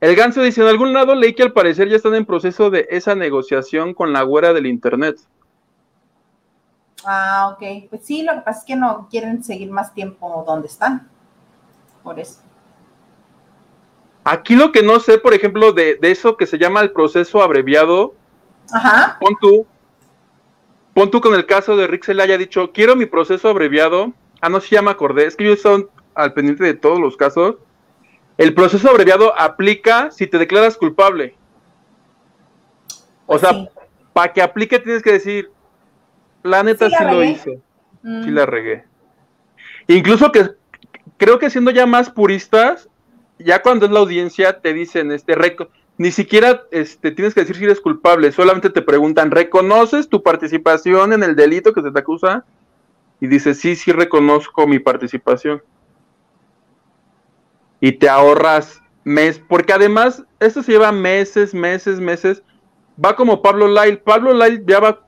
El ganso dice, en algún lado leí que al parecer ya están en proceso de esa negociación con la güera del internet. Ah, ok. Pues sí, lo que pasa es que no quieren seguir más tiempo donde están. Por eso. Aquí lo que no sé, por ejemplo, de, de eso que se llama el proceso abreviado, Ajá. pon tú, pon tú con el caso de Rick se le haya dicho, quiero mi proceso abreviado. Ah, no, sí, ya me acordé. Es que yo estoy al pendiente de todos los casos. El proceso abreviado aplica si te declaras culpable. O sea, Sí. para que aplique tienes que decir, la neta Sí lo hice, Mm, sí la regué. Incluso que creo que siendo ya más puristas, ya cuando es la audiencia te dicen, este, ni siquiera este, tienes que decir si eres culpable, solamente te preguntan, ¿reconoces tu participación en el delito que se te acusa? Y dices, sí, sí reconozco mi participación. Y te ahorras mes, porque además esto se lleva meses, meses, meses. Va como Pablo Lyle. Pablo Lyle ya va,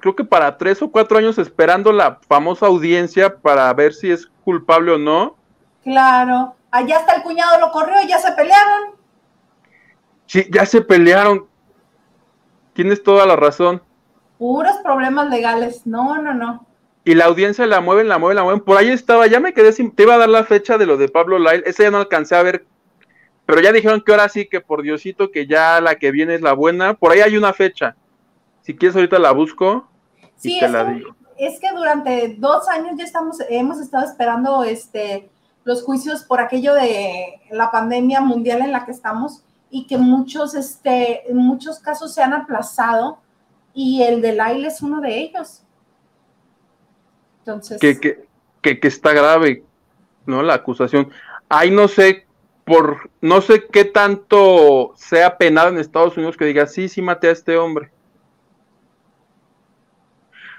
creo que para tres o cuatro años esperando la famosa audiencia para ver si es culpable o no. Claro. Allá hasta el cuñado lo corrió y ya se pelearon. Sí, ya se pelearon. Tienes toda la razón. Puros problemas legales. No, no, no. Y la audiencia la mueven, la mueven, la mueven. Por ahí estaba, ya me quedé sin. Te iba a dar la fecha de lo de Pablo Lyle. Esa ya no alcancé a ver. Pero ya dijeron que ahora sí, que por Diosito, que ya la que viene es la buena. Por ahí hay una fecha. Si quieres, ahorita la busco y Sí, te es la que, digo. es que durante dos años ya estamos, hemos estado esperando este, los juicios por aquello de la pandemia mundial en la que estamos y que muchos, este, en muchos casos se han aplazado y el de Lyle es uno de ellos. Entonces, que, que, que, que está grave, ¿no? La acusación. Ahí no sé, por, no sé qué tanto sea penado en Estados Unidos que diga, sí, sí maté a este hombre.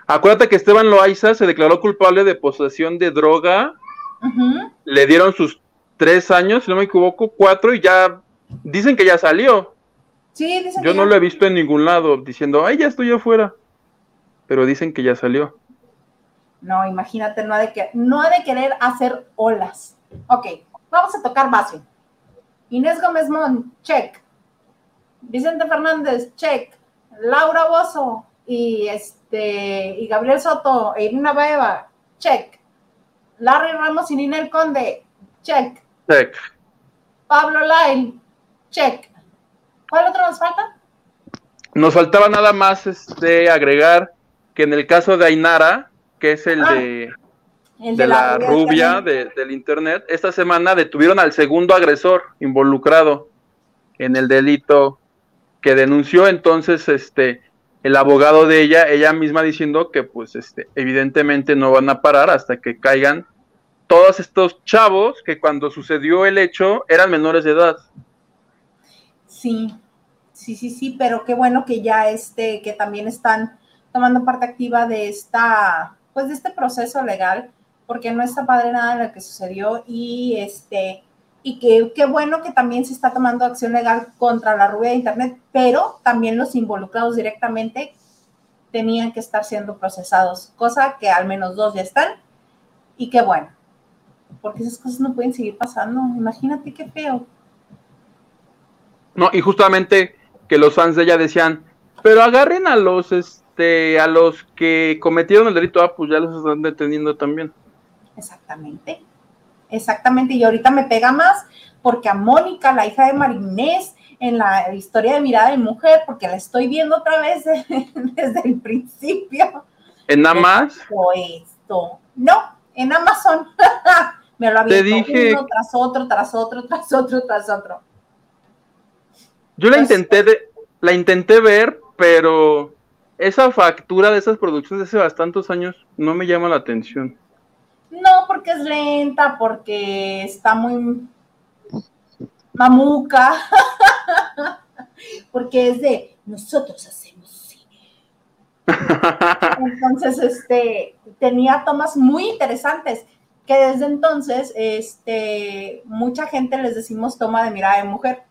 Acuérdate que Esteban Loaiza se declaró culpable de posesión de droga, le dieron sus tres años, si no me equivoco, cuatro, y ya dicen que ya salió. sí, dicen Yo que no ya- lo he visto en ningún lado diciendo, ay, ya estoy afuera. Pero dicen que ya salió. No, imagínate, no ha de, que, no ha de querer hacer olas. Ok, vamos a tocar base. Inés Gómez Mon, check. Vicente Fernández, check. Laura Bozo y este y Gabriel Soto e Irina Baeva, check. Larry Ramos y Ninel Conde, check. Check. Pablo Lyle, check. ¿Cuál otro nos falta? Nos faltaba nada más este agregar que en el caso de Ainara, que es el Ah, de, El de la rubia de- del internet, esta semana detuvieron al segundo agresor involucrado en el delito que denunció entonces este el abogado de ella, ella misma diciendo que pues este evidentemente no van a parar hasta que caigan todos estos chavos que cuando sucedió el hecho eran menores de edad. Sí, sí, sí, sí, pero qué bueno que ya este, que también están tomando parte activa de esta, pues de este proceso legal, porque no está padre nada de lo que sucedió y este, y que qué bueno que también se está tomando acción legal contra la rubia de internet, pero también los involucrados directamente tenían que estar siendo procesados, cosa que al menos dos ya están, y qué bueno, porque esas cosas no pueden seguir pasando, imagínate qué feo. No, y justamente que los fans de ella decían, pero agarren a los este a los que cometieron el delito, ah, pues ya los están deteniendo también. Exactamente. Exactamente. Y ahorita me pega más porque a Mónica, la hija de Marinés, en la historia de Mirada de Mujer, porque la estoy viendo otra vez desde el principio. En nada más, esto. No, en Amazon. me lo había Te dije- uno tras otro, tras otro, tras otro, tras otro. yo la Pues- intenté de, la intenté ver, pero esa factura de esas producciones de hace bastantes años no me llama la atención. No, porque es lenta, porque está muy mamuca, porque es de nosotros hacemos cine. Entonces, este, tenía tomas muy interesantes, que desde entonces, este, mucha gente les decimos toma de mirada de mujer,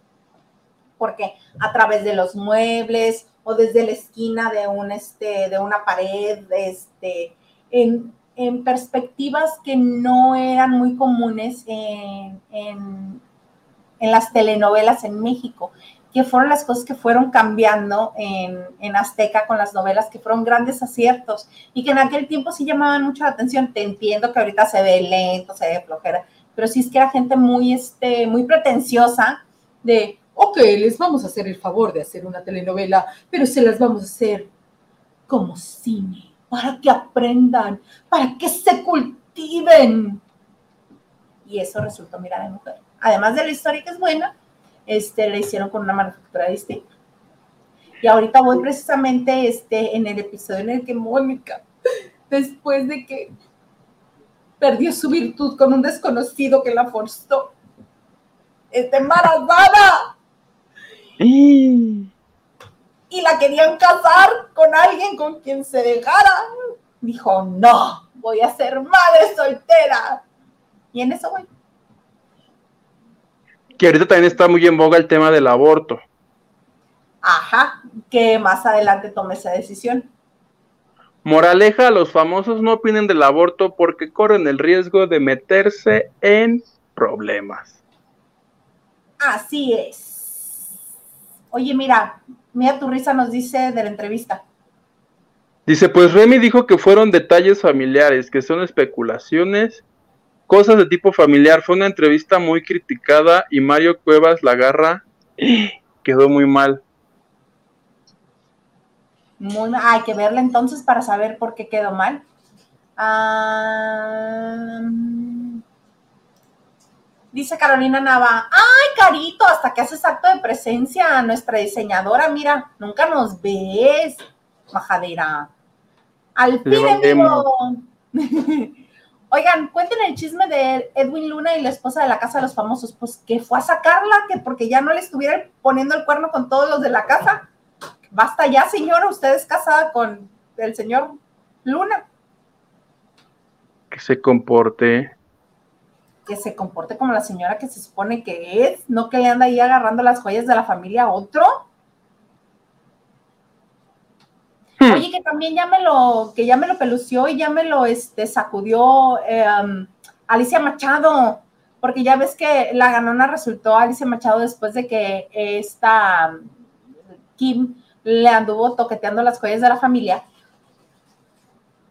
porque a través de los muebles o desde la esquina de un, este, de una pared, este, en, en perspectivas que no eran muy comunes en, en, en, las telenovelas en México, que fueron las cosas que fueron cambiando en, en, Azteca con las novelas, que fueron grandes aciertos y que en aquel tiempo sí llamaban mucho la atención. Te entiendo que ahorita se ve lento, se ve flojera, pero sí es que era gente muy, este, muy pretenciosa de, ok, les vamos a hacer el favor de hacer una telenovela, pero se las vamos a hacer como cine para que aprendan, para que se cultiven. Y eso resultó Mira de Mujer. Además de la historia que es buena, este, la hicieron con una manufactura distinta. Y ahorita voy precisamente este, en el episodio en el que Mónica, después de que perdió su virtud con un desconocido que la forzó, está embarazada. Y la querían casar con alguien con quien se dejara. Dijo, no, voy a ser madre soltera. Y en eso voy. Que ahorita también está muy en boga el tema del aborto. Ajá, que más adelante tome esa decisión. Moraleja, los famosos no opinen del aborto porque corren el riesgo de meterse en problemas. Así es. Oye, mira, Mira tu risa nos dice de la entrevista. Dice, pues Remy dijo que fueron detalles familiares, que son especulaciones, cosas de tipo familiar. Fue una entrevista muy criticada y Mario Cuevas la agarra, quedó muy mal. Muy Hay que verla entonces para saber por qué quedó mal. Ah... Dice Carolina Nava, ay, Carito, hasta que haces acto de presencia, nuestra diseñadora, mira, nunca nos ves, majadera. Al fin Oigan, cuenten el chisme de Edwin Luna y la esposa de la casa de los famosos. Pues que fue a sacarla, que porque ya no le estuviera poniendo el cuerno con todos los de la casa. Basta ya, señora, usted es casada con el señor Luna. Que se comporte que se comporte como la señora que se supone que es, no que le anda ahí agarrando las joyas de la familia a otro. Hmm. Oye, que también ya me lo, que ya me lo pelució y ya me lo este, sacudió em, Alicia Machado, porque ya ves que la ganona resultó Alicia Machado después de que esta Kim le anduvo toqueteando las joyas de la familia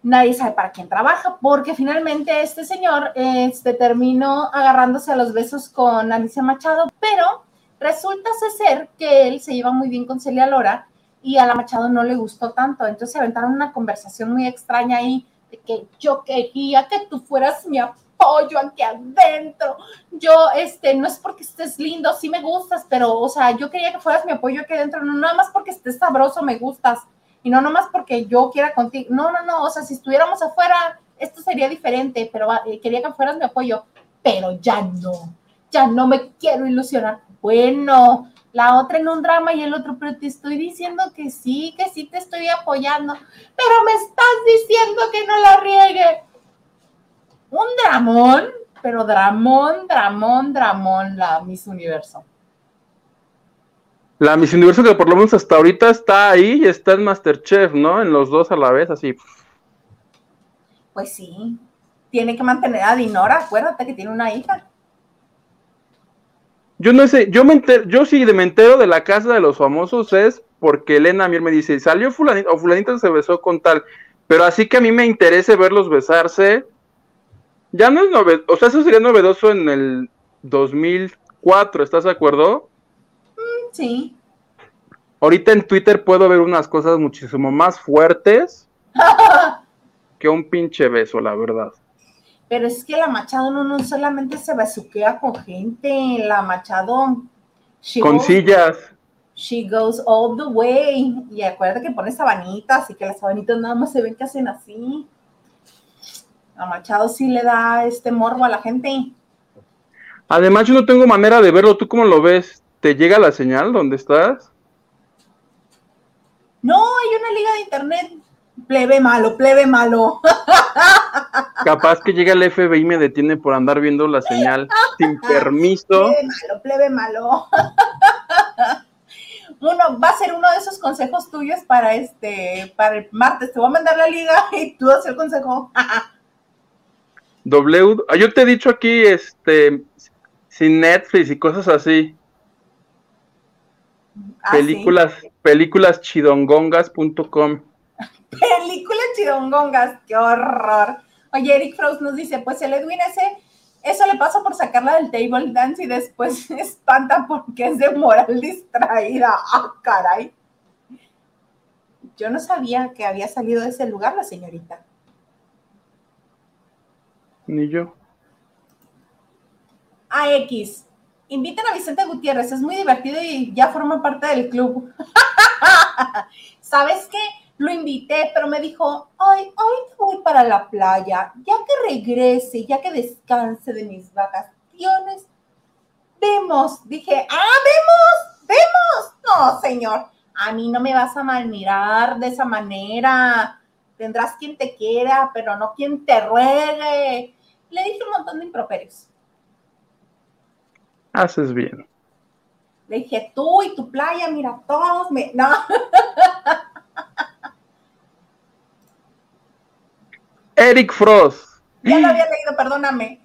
nadie sabe para quién trabaja, porque finalmente este señor este, terminó agarrándose a los besos con Alicia Machado, pero resulta ser que él se iba muy bien con Celia Lora y a la Machado no le gustó tanto, entonces se aventaron una conversación muy extraña ahí de que yo quería que tú fueras mi apoyo aquí adentro. Yo, este, no es porque estés lindo, sí me gustas, pero, o sea, yo quería que fueras mi apoyo aquí adentro, no nada más porque estés sabroso, me gustas y no nomás porque yo quiera contigo, no, no, no, o sea, si estuviéramos afuera, esto sería diferente, pero eh, quería que fueras mi apoyo, pero ya no, ya no me quiero ilusionar. Bueno, la otra en un drama y el otro, pero te estoy diciendo que sí, que sí te estoy apoyando, pero me estás diciendo que no la riegue. Un dramón, pero dramón, dramón, dramón, la Miss Universo. La Miss Universo que por lo menos hasta ahorita está ahí y está en Masterchef, ¿no? En los dos a la vez, así. Pues sí. Tiene que mantener a Dinora, acuérdate que tiene una hija. Yo no sé, yo me entero, yo sí me entero de la casa de los famosos es porque Elena Mier me dice, salió fulanito, o fulanito se besó con tal, pero así que a mí me interese verlos besarse, ya no es novedoso, o sea, eso sería novedoso en el 2004, ¿estás de acuerdo? Sí. Ahorita en Twitter puedo ver unas cosas muchísimo más fuertes que un pinche beso, la verdad. Pero es que la Machado no, no solamente se besuquea con gente, la Machado. Con sillas. She goes all the way. Y acuérdate que pone sabanitas y que las sabanitas nada más se ven que hacen así. La Machado sí le da este morbo a la gente. Además, yo no tengo manera de verlo. ¿Tú cómo lo ves? ¿Te llega la señal donde estás? No, hay una liga de internet. Plebe malo, plebe malo. Capaz que llega el FBI y me detiene por andar viendo la señal sin permiso. Plebe malo, plebe malo. Uno, va a ser uno de esos consejos tuyos para este, para el martes. Te voy a mandar la liga y tú haces el consejo. W, ah, yo te he dicho aquí, este, sin Netflix y cosas así. Ah, películas, películas chidongongas.com. Películas chidongongas, qué horror. Oye, Eric Frost nos dice, pues el Edwin ese, eso le pasa por sacarla del table dance y después espanta porque es de moral distraída. Ah, caray. Yo no sabía que había salido de ese lugar la señorita. Ni yo. AX. Inviten a Vicente Gutiérrez, es muy divertido y ya forma parte del club. ¿Sabes qué? Lo invité, pero me dijo, ay, hoy voy para la playa, ya que regrese, ya que descanse de mis vacaciones, vemos. Dije, ah, vemos, vemos. No, señor, a mí no me vas a malmirar de esa manera. Tendrás quien te quiera, pero no quien te ruegue. Le dije un montón de improperios. Haces bien. Le dije, tú y tu playa, mira, todos me... No. Eric Frost. Ya lo había leído, perdóname.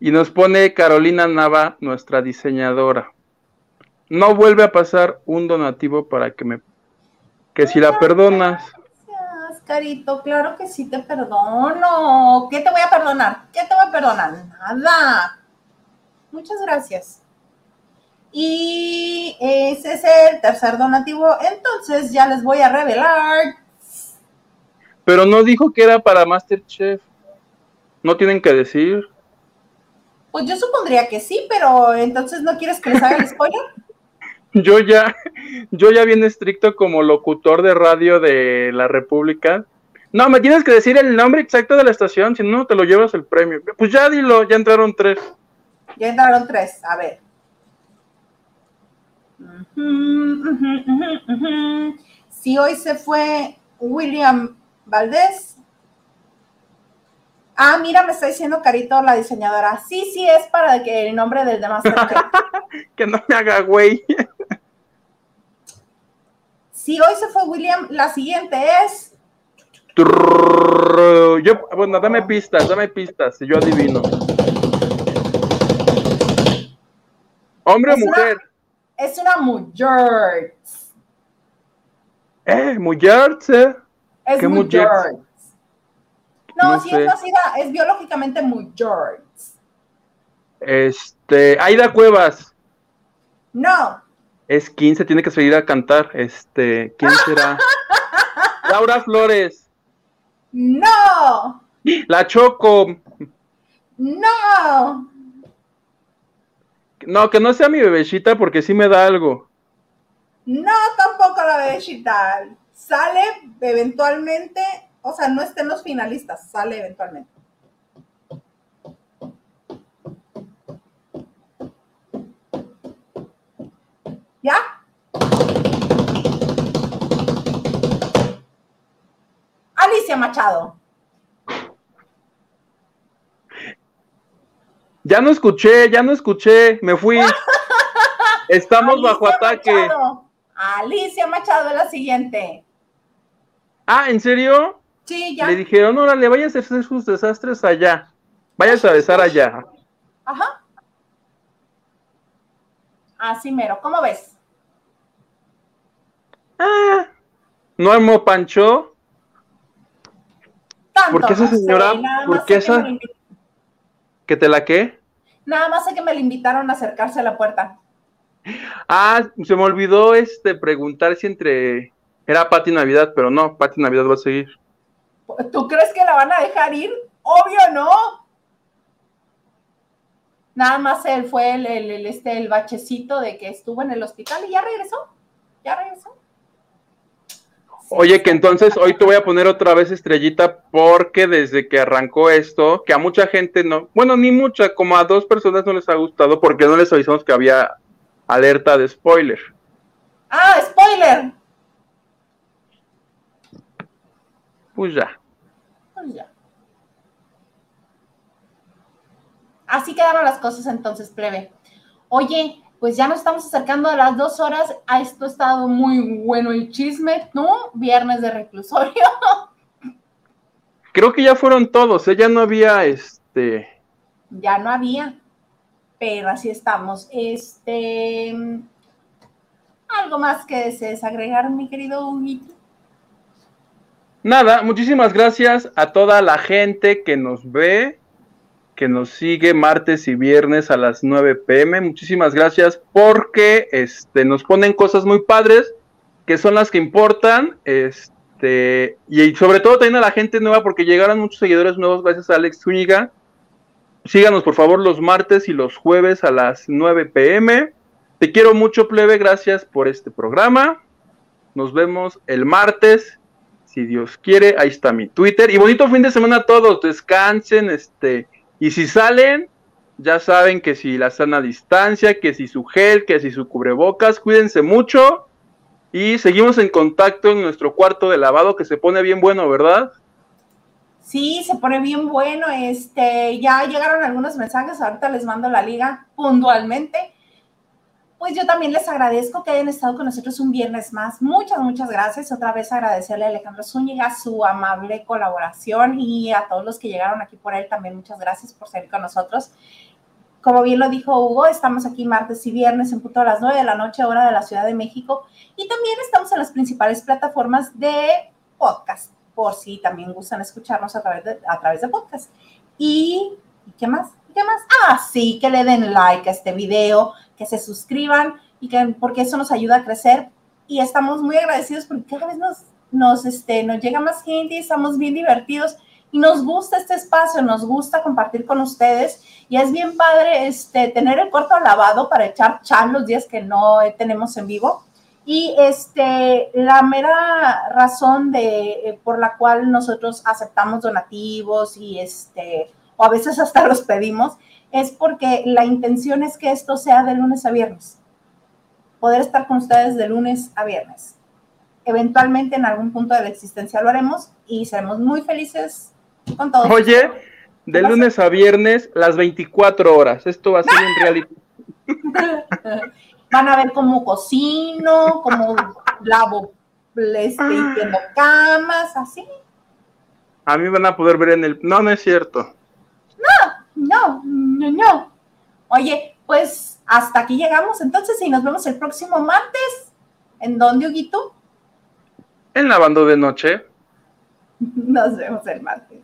Y nos pone Carolina Nava, nuestra diseñadora. No vuelve a pasar un donativo para que me... Que si la perdonas... Gracias, Carito, claro que sí te perdono. ¿Qué te voy a perdonar? ¿Qué te voy a perdonar? Nada. Muchas gracias. Y ese es el tercer donativo. Entonces ya les voy a revelar. Pero no dijo que era para Masterchef. No tienen que decir. Pues yo supondría que sí, pero entonces no quieres que les haga el spoiler. Yo ya, yo ya bien estricto como locutor de radio de la República. No, me tienes que decir el nombre exacto de la estación, si no te lo llevas el premio. Pues ya dilo, ya entraron tres. Ya entraron tres, a ver. Si hoy se fue William Valdés. Ah, mira, me está diciendo Carito, la diseñadora. Sí, sí, es para que el nombre del de Masterchef. que no me haga güey. Si hoy se fue William, la siguiente es. Yo, bueno, dame pistas, dame pistas, y yo adivino. ¿Hombre o una- mujer? Es una mujer. Eh, mujer, ¿eh? Es ¿Qué mujer. mujer? No, No sí sé. es nacida, es biológicamente mujer. Este, Aida Cuevas. No, Es 15, tiene que salir a cantar. Este, ¿quién será? Laura Flores. no, La Choco. no. No, que no sea mi bebecita porque sí me da algo. No, tampoco la bebecita. Sale eventualmente, o sea, no está en los finalistas, sale eventualmente. ¿Ya? Alicia Machado. Ya no escuché, ya no escuché, me fui. Estamos Alicia bajo ataque. Machado. Alicia Machado es la siguiente. Ah, ¿en serio? Sí, ya. Le dijeron, órale, vayas a hacer sus desastres allá. Vayas a besar allá. Ajá. Así mero, ¿cómo ves? Ah, no armó Pancho. Tanto, ¿Por qué esa no sé, señora? ¿Por qué esa? ¿Que te la qué? Nada más sé que me la invitaron a acercarse a la puerta. Ah, se me olvidó este preguntar si entre era Pati Navidad, pero no, Pati Navidad va a seguir. ¿Tú crees que la van a dejar ir? Obvio no. Nada más él fue el, el- el, este, el bachecito de que estuvo en el hospital y ya regresó. Ya regresó. Oye, que entonces hoy te voy a poner otra vez estrellita porque desde que arrancó esto, que a mucha gente no, bueno, ni mucha, como a dos personas no les ha gustado porque no les avisamos que había alerta de spoiler. Ah, spoiler. Pues ya. Pues ya. Así quedaron las cosas entonces, plebe. Oye, pues ya nos estamos acercando a las dos horas. Esto ha estado muy bueno el chisme, ¿no? Viernes de reclusorio. creo que ya fueron todos, ¿eh? ya no había este. Ya no había, pero así estamos. Este. ¿Algo más que desees agregar, mi querido Huguito? Nada, muchísimas gracias a toda la gente que nos ve, que nos sigue martes y viernes a las 9 pm. Muchísimas gracias porque este, nos ponen cosas muy padres que son las que importan. Este, y sobre todo también a la gente nueva porque llegaron muchos seguidores nuevos gracias a Alex Zúñiga. Síganos por favor los martes y los jueves a las 9 pm. Te quiero mucho, plebe. Gracias por este programa. Nos vemos el martes si Dios quiere, ahí está mi Twitter. Y bonito fin de semana a todos, descansen, este, y si salen, ya saben que si la sana distancia, que si su gel, que si su cubrebocas, cuídense mucho. Y seguimos en contacto en nuestro cuarto de lavado que se pone bien bueno, ¿verdad? Sí, se pone bien bueno. Este, ya llegaron algunos mensajes, ahorita les mando la liga puntualmente pues yo también les agradezco que hayan estado con nosotros un viernes más. Muchas, muchas gracias. Otra vez agradecerle a Alejandro Zúñiga su amable colaboración y a todos los que llegaron aquí por él también muchas gracias por seguir con nosotros. Como bien lo dijo Hugo, estamos aquí martes y viernes en punto a las 9 de la noche, hora de la Ciudad de México. Y también estamos en las principales plataformas de podcast, por si también gustan escucharnos a través de, a través de podcast. ¿Y qué más? ¿Qué más? Ah, sí, que le den like a este video, que se suscriban y que porque eso nos ayuda a crecer y estamos muy agradecidos porque cada vez nos, nos, este, nos llega más gente y estamos bien divertidos y nos gusta este espacio, nos gusta compartir con ustedes y es bien padre este, tener el corto lavado para echar chan los días que no tenemos en vivo. Y este, la mera razón de, eh, por la cual nosotros aceptamos donativos y este, o a veces hasta los pedimos, es porque la intención es que esto sea de lunes a viernes. Poder estar con ustedes de lunes a viernes. Eventualmente en algún punto de la existencia lo haremos y seremos muy felices con todos. Oye, de lunes a viernes las 24 horas. Esto va a ser un reality. Van a ver cómo cocino, cómo lavo, este, camas, así. A mí van a poder ver en el... No, no es cierto. No, no, no, no. Oye, pues hasta aquí llegamos entonces y nos vemos el próximo martes. ¿En dónde, Huguito? En lavando de noche. Nos vemos el martes.